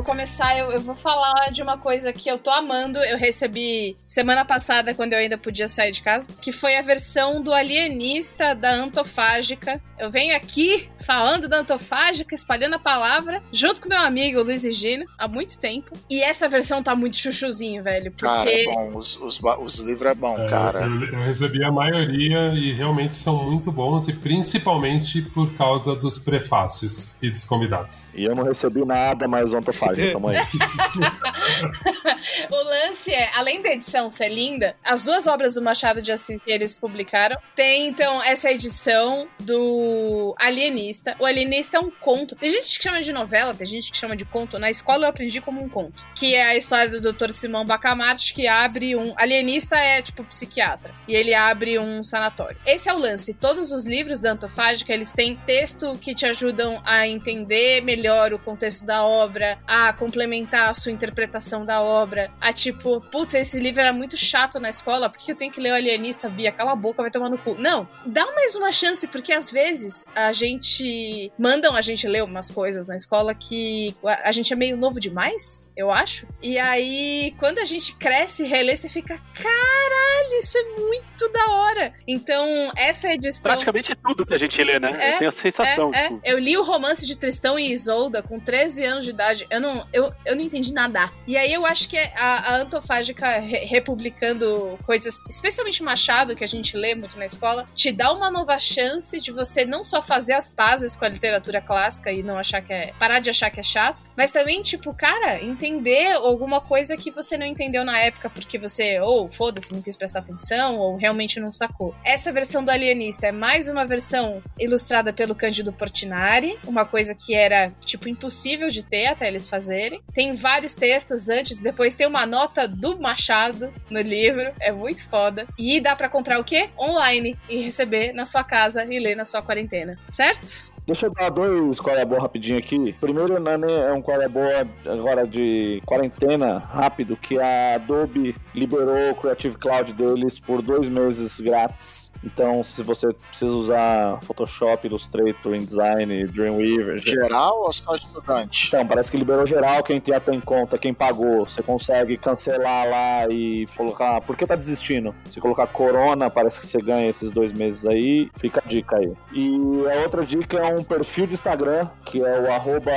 vou começar, eu, eu, vou falar de uma coisa que eu tô amando. Eu recebi semana passada, quando eu ainda podia sair de casa, que foi a versão do Alienista da Antofágica. Eu venho aqui falando da Antofágica, espalhando a palavra, junto com meu amigo Luiz Gino, há muito tempo. E essa versão tá muito chuchuzinho, velho. Porque... Cara, é bom. Os, os, os livros é bom, é, cara. Eu, eu recebi a maioria e realmente são muito bons, e principalmente por causa dos prefácios e dos convidados. E eu não recebi nada, mas aí. o lance é, além da edição ser linda, as duas obras do Machado de Assis que eles publicaram, tem então essa edição do Alienista. O Alienista é um conto. Tem gente que chama de novela, tem gente que chama de conto. Na escola eu aprendi como um conto. Que é a história do Dr. Simão Bacamarte, que abre um. Alienista é tipo psiquiatra. E ele abre um sanatório. Esse é o lance. Todos os livros da Antofágica, eles têm texto que te ajudam a entender melhor o contexto da obra, a complementar a sua interpretação da obra, a tipo, putz, esse livro era muito chato na escola, por que eu tenho que ler o Alienista, Bia? Cala a boca, vai tomar no cu. Não, dá mais uma chance, porque às vezes a gente. mandam a gente ler umas coisas na escola que a gente é meio novo demais, eu acho. E aí, quando a gente cresce e relê, você fica, caralho, isso é muito da hora. Então, essa edição. Praticamente tudo que a gente lê, né? É, eu tenho a sensação. É, é. Eu li o romance de Tristão e Isolda com 13 anos de idade. Eu não, eu, eu não entendi nada. E aí eu acho que a, a Antofágica re republicando coisas, especialmente Machado, que a gente lê muito na escola, te dá uma nova chance de você não só fazer as pazes com a literatura clássica e não achar que é. parar de achar que é chato, mas também, tipo, cara, entender alguma coisa que você não entendeu na época porque você, ou oh, foda-se, não quis prestar atenção, ou realmente não sacou. Essa versão do Alienista é mais uma versão ilustrada pelo Cândido Portinari, uma coisa que era, tipo, impossível de ter até eles fazerem. Tem vários textos antes, depois tem uma nota do Machado no livro, é muito foda. E dá para comprar o quê? Online e receber na sua casa e ler na sua quarentena, certo? Deixa eu dar dois boa rapidinho aqui. Primeiro, Nani, é um boa agora de quarentena rápido, que a Adobe liberou o Creative Cloud deles por dois meses grátis. Então, se você precisa usar Photoshop, Illustrator, InDesign, Dreamweaver... Geral ou só estudante? Então, parece que liberou geral. Quem já tem conta, quem pagou, você consegue cancelar lá e colocar... Por que tá desistindo? Se colocar Corona, parece que você ganha esses dois meses aí. Fica a dica aí. E a outra dica é um perfil de Instagram, que é o arroba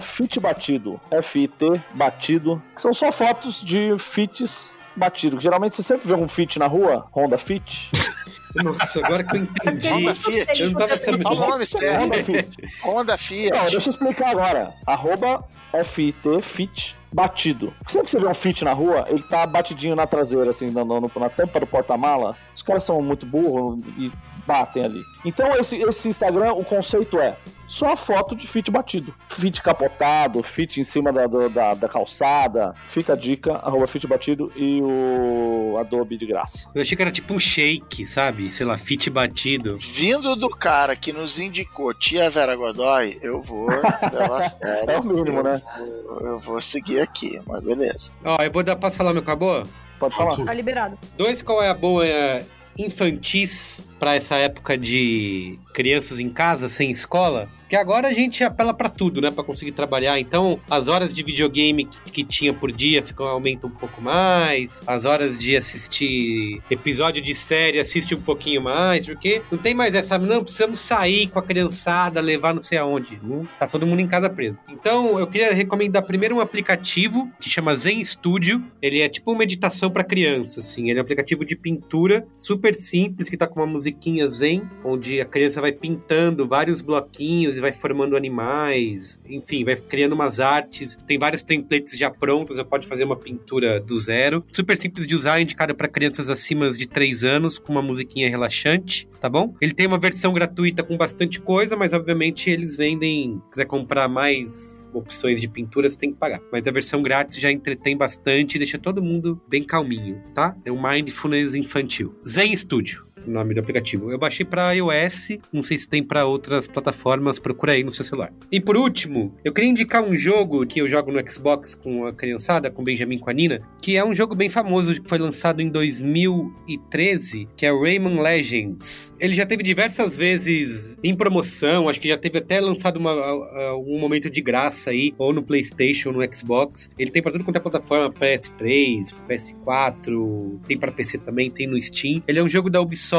fitbatido. F-I-T batido. Que são só fotos de fits batido. Geralmente você sempre vê um fit na rua, Honda Fit. Nossa, agora que eu entendi. Honda Fiat. Eu não tava sabendo. Fala o nome sério. Honda Fiat. Honda Fiat. Não, deixa eu explicar agora. Arroba FIT Fit batido. Sempre que você vê um Fit na rua, ele tá batidinho na traseira, assim, na, na, na tampa do porta-mala. Os caras são muito burros e batem ali. Então, esse, esse Instagram, o conceito é só foto de fit batido. Fit capotado, fit em cima da, da, da calçada. Fica a dica, arroba fit batido e o Adobe de graça. Eu achei que era tipo um shake, sabe? Sei lá, fit batido. Vindo do cara que nos indicou Tia Vera Godoy, eu vou levar a sério. É o mínimo, né? Eu vou, eu vou seguir aqui, mas beleza. Ó, eu vou dar, posso falar meu acabou? Pode falar. Tá liberado. Dois qual é a boa é, infantis para essa época de crianças em casa, sem escola, que agora a gente apela para tudo, né, para conseguir trabalhar. Então, as horas de videogame que, que, tinha por dia ficam aumentam um pouco mais, as horas de assistir episódio de série assiste um pouquinho mais, porque não tem mais essa, não precisamos sair com a criançada, levar não sei aonde, não, tá todo mundo em casa preso. Então, eu queria recomendar primeiro um aplicativo que chama Zen Studio. Ele é tipo uma meditação para criança, assim. Ele é um aplicativo de pintura super simples que tá com uma musiquinha zen, onde a criança vai pintando vários bloquinhos e vai formando animais, enfim, vai criando umas artes. Tem vários templates já prontos, você pode fazer uma pintura do zero. Super simples de usar, indicado para crianças acima de 3 anos, com uma musiquinha relaxante, tá bom? Ele tem uma versão gratuita com bastante coisa, mas obviamente eles vendem. Se quiser comprar mais opções de pintura, você tem que pagar. Mas a versão grátis já entretém bastante e deixa todo mundo bem calminho, tá? É um mindfulness infantil. Zen Studio. Nome do aplicativo. Eu baixei para iOS, não sei se tem para outras plataformas, procura aí no seu celular. E por último, eu queria indicar um jogo que eu jogo no Xbox com a criançada, com o Benjamin com a Nina, que é um jogo bem famoso que foi lançado em 2013, que é Rayman Legends. Ele já teve diversas vezes em promoção, acho que já teve até lançado uma, um momento de graça aí, ou no PlayStation, no Xbox. Ele tem para tudo quanto é plataforma, PS3, PS4, tem para PC também, tem no Steam. Ele é um jogo da Ubisoft,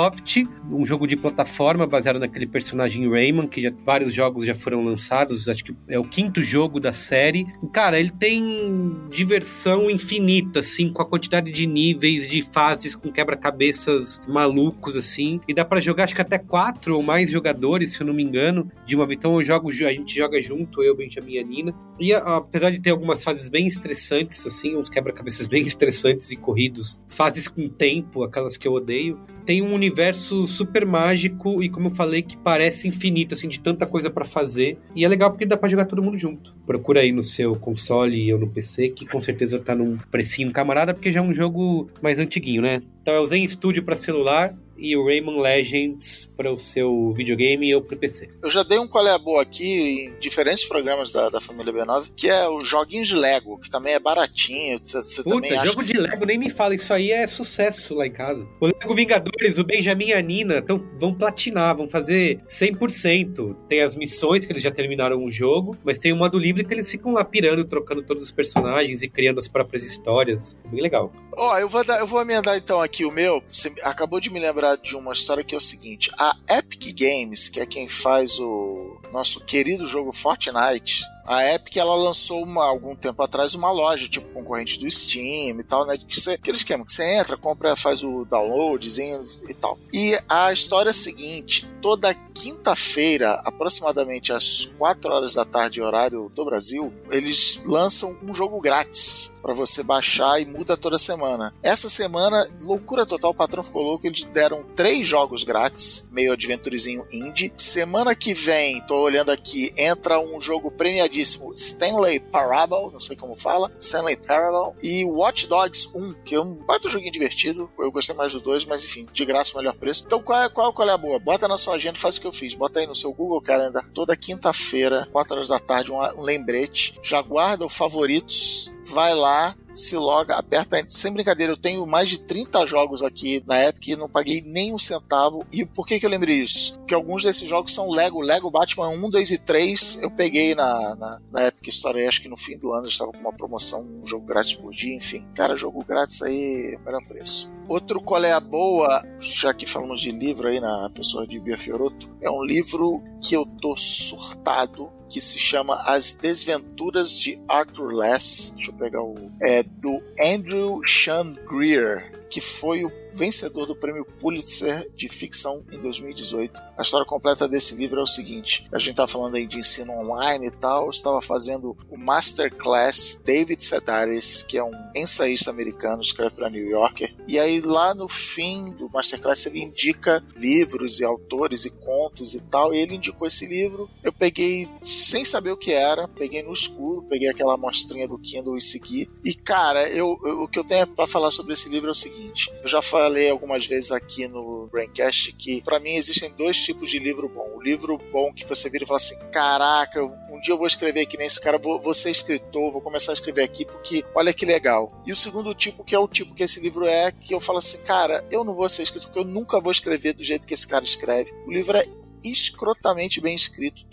um jogo de plataforma baseado naquele personagem Rayman, que já, vários jogos já foram lançados, acho que é o quinto jogo da série. Cara, ele tem diversão infinita, assim, com a quantidade de níveis, de fases, com quebra-cabeças malucos, assim. E dá para jogar, acho que até quatro ou mais jogadores, se eu não me engano, de uma vez. Então eu jogo, a gente joga junto, eu, Benjamin e a Nina. E apesar de ter algumas fases bem estressantes, assim, uns quebra-cabeças bem estressantes e corridos, fases com tempo, aquelas que eu odeio, tem um universo super mágico e, como eu falei, que parece infinito, assim, de tanta coisa para fazer. E é legal porque dá pra jogar todo mundo junto. Procura aí no seu console ou no PC, que com certeza tá num precinho camarada, porque já é um jogo mais antiguinho, né? Então é o Zen Studio para celular, e o Rayman Legends para o seu videogame ou para o PC. Eu já dei um qual é boa aqui em diferentes programas da, da família B9, que é o joguinhos de Lego, que também é baratinho. Você Puta, jogo de Lego, nem me fala, isso aí é sucesso lá em casa. O Lego Vingadores, o Benjamin e a Nina tão, vão platinar, vão fazer 100%. Tem as missões que eles já terminaram o jogo, mas tem o modo livre que eles ficam lá pirando, trocando todos os personagens e criando as próprias histórias. É bem legal. Ó, oh, eu vou eu vou emendar então aqui o meu. Você acabou de me lembrar de uma história que é o seguinte: a Epic Games, que é quem faz o nosso querido jogo Fortnite, a Epic ela lançou uma, algum tempo atrás uma loja, tipo concorrente do Steam e tal, né? Que você, aquele esquema que você entra, compra, faz o downloadzinho e tal. E a história é a seguinte: toda quinta-feira, aproximadamente às 4 horas da tarde, horário do Brasil, eles lançam um jogo grátis para você baixar e muda toda semana. Essa semana, loucura total, o patrão ficou louco, eles deram três jogos grátis, meio adventurezinho indie. Semana que vem, tô olhando aqui, entra um jogo premiadíssimo famosíssimo Stanley Parable, não sei como fala, Stanley Parable, e Watch Dogs 1, que é um baita joguinho divertido, eu gostei mais do 2, mas enfim, de graça melhor preço. Então qual é, qual, qual é a boa? Bota na sua agenda, faz o que eu fiz, bota aí no seu Google Calendar, toda quinta-feira, 4 horas da tarde, um, um lembrete, já guarda o favoritos, vai lá, se loga, aperta. Sem brincadeira, eu tenho mais de 30 jogos aqui na Epic e não paguei nem um centavo. E por que, que eu lembrei disso? Porque alguns desses jogos são Lego. Lego Batman 1, 2 e 3 eu peguei na, na, na Epic. Acho que no fim do ano estava com uma promoção, um jogo grátis por dia, enfim. Cara, jogo grátis aí, melhor preço. Outro qual é a boa, já que falamos de livro aí na pessoa de Bia Fioroto, é um livro que eu tô surtado que se chama As Desventuras de Arthur Less. Deixa eu pegar o. É do Andrew Sean Greer, que foi o vencedor do prêmio Pulitzer de ficção em 2018. A história completa desse livro é o seguinte: a gente tá falando aí de ensino online e tal, eu estava fazendo o Masterclass David Sedaris, que é um ensaísta americano, escreve para New Yorker, e aí lá no fim do Masterclass ele indica livros e autores e contos e tal, e ele indicou esse livro. Eu peguei sem saber o que era, peguei no escuro, peguei aquela amostrinha do Kindle e segui. E cara, eu, eu o que eu tenho para falar sobre esse livro é o seguinte: eu já falei falei algumas vezes aqui no Braincast que para mim existem dois tipos de livro bom. O livro bom que você vira e fala assim: caraca, um dia eu vou escrever aqui nesse cara, vou, vou ser escritor, vou começar a escrever aqui porque olha que legal. E o segundo tipo, que é o tipo que esse livro é, que eu falo assim: cara, eu não vou ser escritor porque eu nunca vou escrever do jeito que esse cara escreve. O livro é escrotamente bem escrito.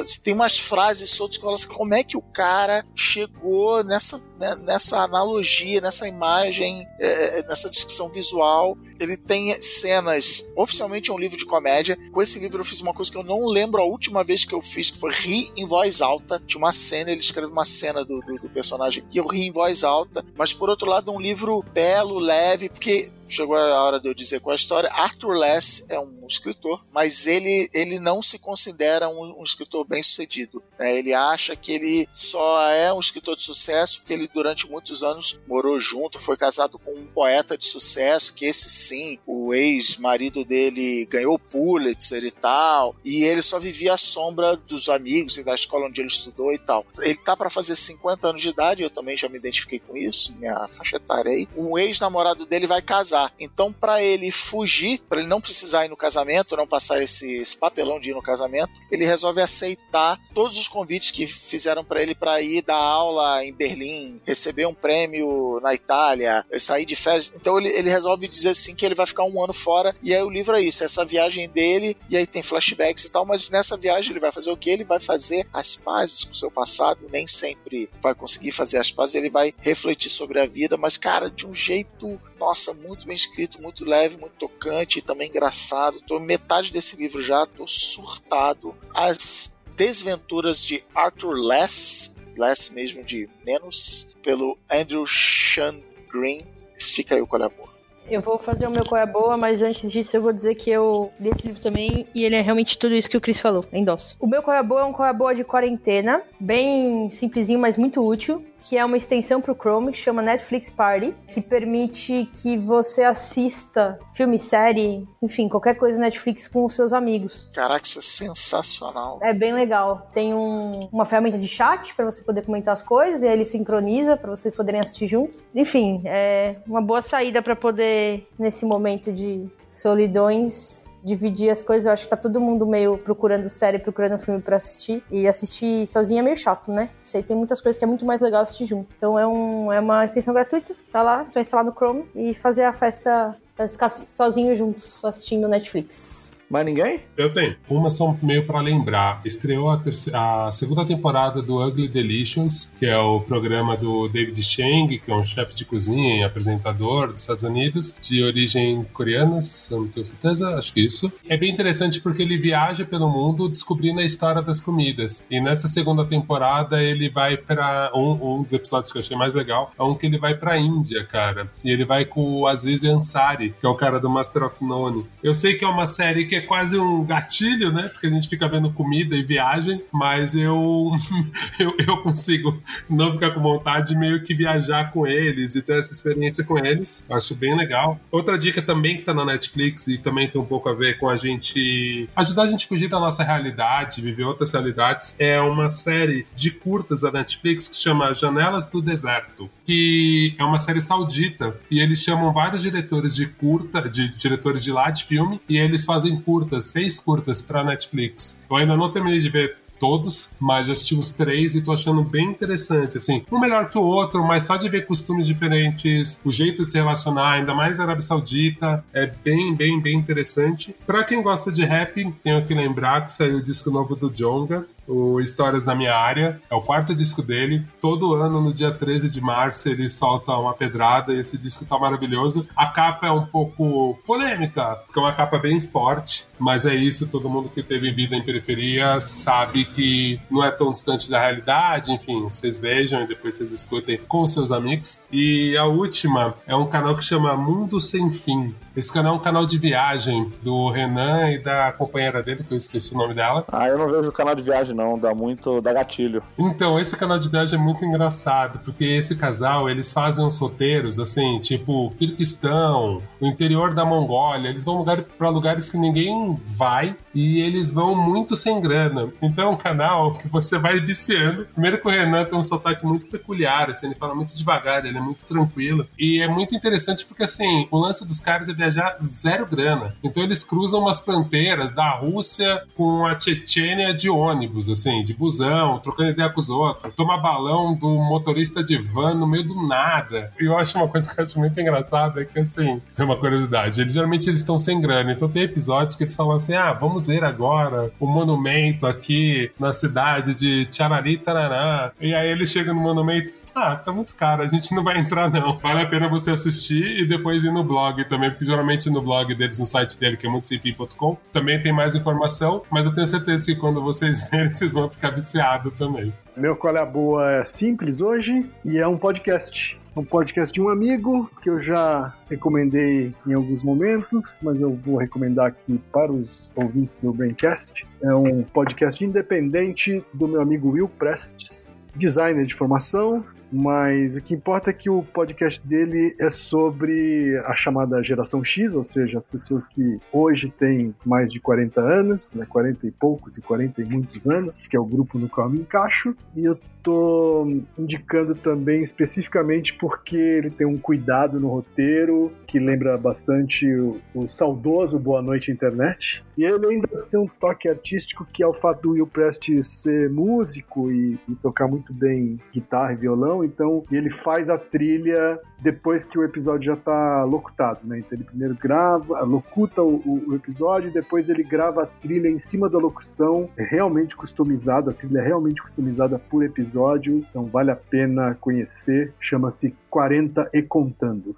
Assim, tem umas frases soltas que assim, como é que o cara chegou nessa, né, nessa analogia, nessa imagem, é, nessa descrição visual. Ele tem cenas. Oficialmente é um livro de comédia. Com esse livro eu fiz uma coisa que eu não lembro a última vez que eu fiz, que foi rir em voz alta. Tinha uma cena, ele escreve uma cena do, do, do personagem e eu ri em voz alta. Mas por outro lado, é um livro belo, leve, porque chegou a hora de eu dizer qual é a história. Arthur Less é um escritor, mas ele, ele não se considera um, um escritor bem sucedido. Né? Ele acha que ele só é um escritor de sucesso porque ele durante muitos anos morou junto, foi casado com um poeta de sucesso, que esse sim, o ex-marido dele ganhou Pulitzer e tal, e ele só vivia à sombra dos amigos e da escola onde ele estudou e tal. Ele tá para fazer 50 anos de idade, eu também já me identifiquei com isso, minha faixa etária aí. Um ex-namorado dele vai casar casar. Então, para ele fugir, para ele não precisar ir no casamento, não passar esse, esse papelão de ir no casamento, ele resolve aceitar todos os convites que fizeram para ele para ir dar aula em Berlim, receber um prêmio na Itália, sair de férias. Então ele, ele resolve dizer assim que ele vai ficar um ano fora. E aí o livro é isso, essa viagem dele, e aí tem flashbacks e tal, mas nessa viagem ele vai fazer o que? Ele vai fazer as pazes com o seu passado, nem sempre vai conseguir fazer as pazes, ele vai refletir sobre a vida, mas cara, de um jeito, nossa, muito bem escrito, muito leve, muito tocante e também engraçado. Tô metade desse livro já, tô surtado. As desventuras de Arthur Less, Less mesmo de menos, pelo Andrew Sean Green. Fica aí o colher boa. Eu vou fazer o meu qual é boa, mas antes disso eu vou dizer que eu li esse livro também e ele é realmente tudo isso que o Chris falou, endosso. O meu qual é boa é um qual é boa de quarentena, bem simplesinho, mas muito útil que é uma extensão para o Chrome, que chama Netflix Party, que permite que você assista filme, série, enfim, qualquer coisa Netflix com os seus amigos. Caraca, isso é sensacional. É bem legal. Tem um, uma ferramenta de chat para você poder comentar as coisas, e aí ele sincroniza para vocês poderem assistir juntos. Enfim, é uma boa saída para poder, nesse momento de solidões, dividir as coisas. Eu acho que tá todo mundo meio procurando série, procurando filme para assistir. E assistir sozinho é meio chato, né? Sei, tem muitas coisas que é muito mais legal assistir junto. Então é, um, é uma extensão gratuita, tá lá, só instalar no Chrome e fazer a festa para ficar sozinho juntos assistindo Netflix. Mais ninguém? Eu tenho. Uma só meio para lembrar. Estreou a, terceira, a, segunda temporada do Ugly Delicious, que é o programa do David Chang, que é um chefe de cozinha e apresentador dos Estados Unidos, de origem coreana, se eu não tenho certeza, acho que isso. É bem interessante porque ele viaja pelo mundo descobrindo a história das comidas. E nessa segunda temporada ele vai para um, um dos episódios que eu achei mais legal, é um que ele vai para Índia, cara. E ele vai com o Aziz Ansari, que é o cara do Master of None. Eu sei que é uma série que é quase um gatilho, né? Porque a gente fica vendo comida e viagem, mas eu, eu, eu consigo não ficar com vontade de meio que viajar com eles e ter essa experiência com eles. Acho bem legal. Outra dica também que tá na Netflix e também tem um pouco a ver com a gente ajudar a gente a fugir da nossa realidade, viver outras realidades, é uma série de curtas da Netflix que chama Janelas do Deserto, que é uma série saudita e eles chamam vários diretores de curta, de diretores de lá de filme e eles fazem curtas, seis curtas para Netflix. Eu ainda não terminei de ver todos, mas já assisti os três e tô achando bem interessante, assim. Um melhor que o outro, mas só de ver costumes diferentes, o jeito de se relacionar, ainda mais Arábia Saudita, é bem, bem, bem interessante. Para quem gosta de rap, tenho que lembrar que saiu o disco novo do Jonga, o Histórias na Minha Área. É o quarto disco dele. Todo ano, no dia 13 de março, ele solta uma pedrada e esse disco tá maravilhoso. A capa é um pouco polêmica, porque é uma capa bem forte, mas é isso. Todo mundo que teve vida em periferia sabe que não é tão distante da realidade. Enfim, vocês vejam e depois vocês escutem com seus amigos. E a última é um canal que chama Mundo Sem Fim. Esse canal é um canal de viagem do Renan e da companheira dele, que eu esqueci o nome dela. Ah, eu não vejo o canal de viagem, não. Dá muito. dá gatilho. Então, esse canal de viagem é muito engraçado, porque esse casal, eles fazem uns roteiros, assim, tipo, Kirguistão, o interior da Mongólia. Eles vão lugar, pra lugares que ninguém vai e eles vão muito sem grana. Então, é um canal que você vai viciando. Primeiro que o Renan tem um sotaque muito peculiar, assim, ele fala muito devagar, ele é muito tranquilo. E é muito interessante porque, assim, o lance dos caras é viajar zero grana. Então eles cruzam umas fronteiras da Rússia com a Chechênia de ônibus, assim, de busão, trocando ideia com os outros. Toma balão do motorista de van no meio do nada. E eu acho uma coisa que eu acho muito engraçada, é que assim, tem uma curiosidade. Eles geralmente eles estão sem grana, então tem episódios que eles falam assim: ah, vamos ver agora o monumento aqui na cidade de Tcharari Tarará. E aí eles chegam no monumento, ah, tá muito caro, a gente não vai entrar não. Vale a pena você assistir e depois ir no blog também, porque geralmente no blog deles, no site dele, que é muitosenfim.com, também tem mais informação, mas eu tenho certeza que quando vocês verem, vocês vão ficar viciados também. Meu Qual é a Boa é simples hoje e é um podcast. Um podcast de um amigo que eu já recomendei em alguns momentos, mas eu vou recomendar aqui para os ouvintes do Braincast. É um podcast independente do meu amigo Will Prestes, designer de formação, Mas o que importa é que o podcast dele é sobre a chamada geração X, ou seja, as pessoas que hoje têm mais de 40 anos, né, 40 e poucos e 40 e muitos anos, que é o grupo no qual eu me encaixo. E eu tô indicando também especificamente porque ele tem um cuidado no roteiro que lembra bastante o, o saudoso Boa Noite Internet. E ele ainda tem um toque artístico que é o fato do Will Prest ser músico e, e tocar muito bem guitarra e violão, então ele faz a trilha depois que o episódio já tá locutado, né? Então ele primeiro grava, locuta o, o, episódio, e depois ele grava a trilha em cima da locução, é realmente customizada, a trilha é realmente customizada por episódio, então vale a pena conhecer, chama-se 40 e Contando.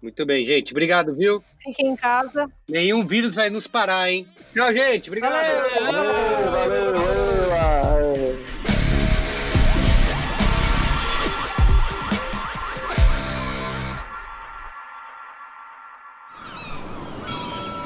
Muito bem, gente. Obrigado, viu? Fiquem em casa. Nenhum vírus vai nos parar, hein? Tchau, gente. Obrigado. Valeu, valeu, valeu. valeu.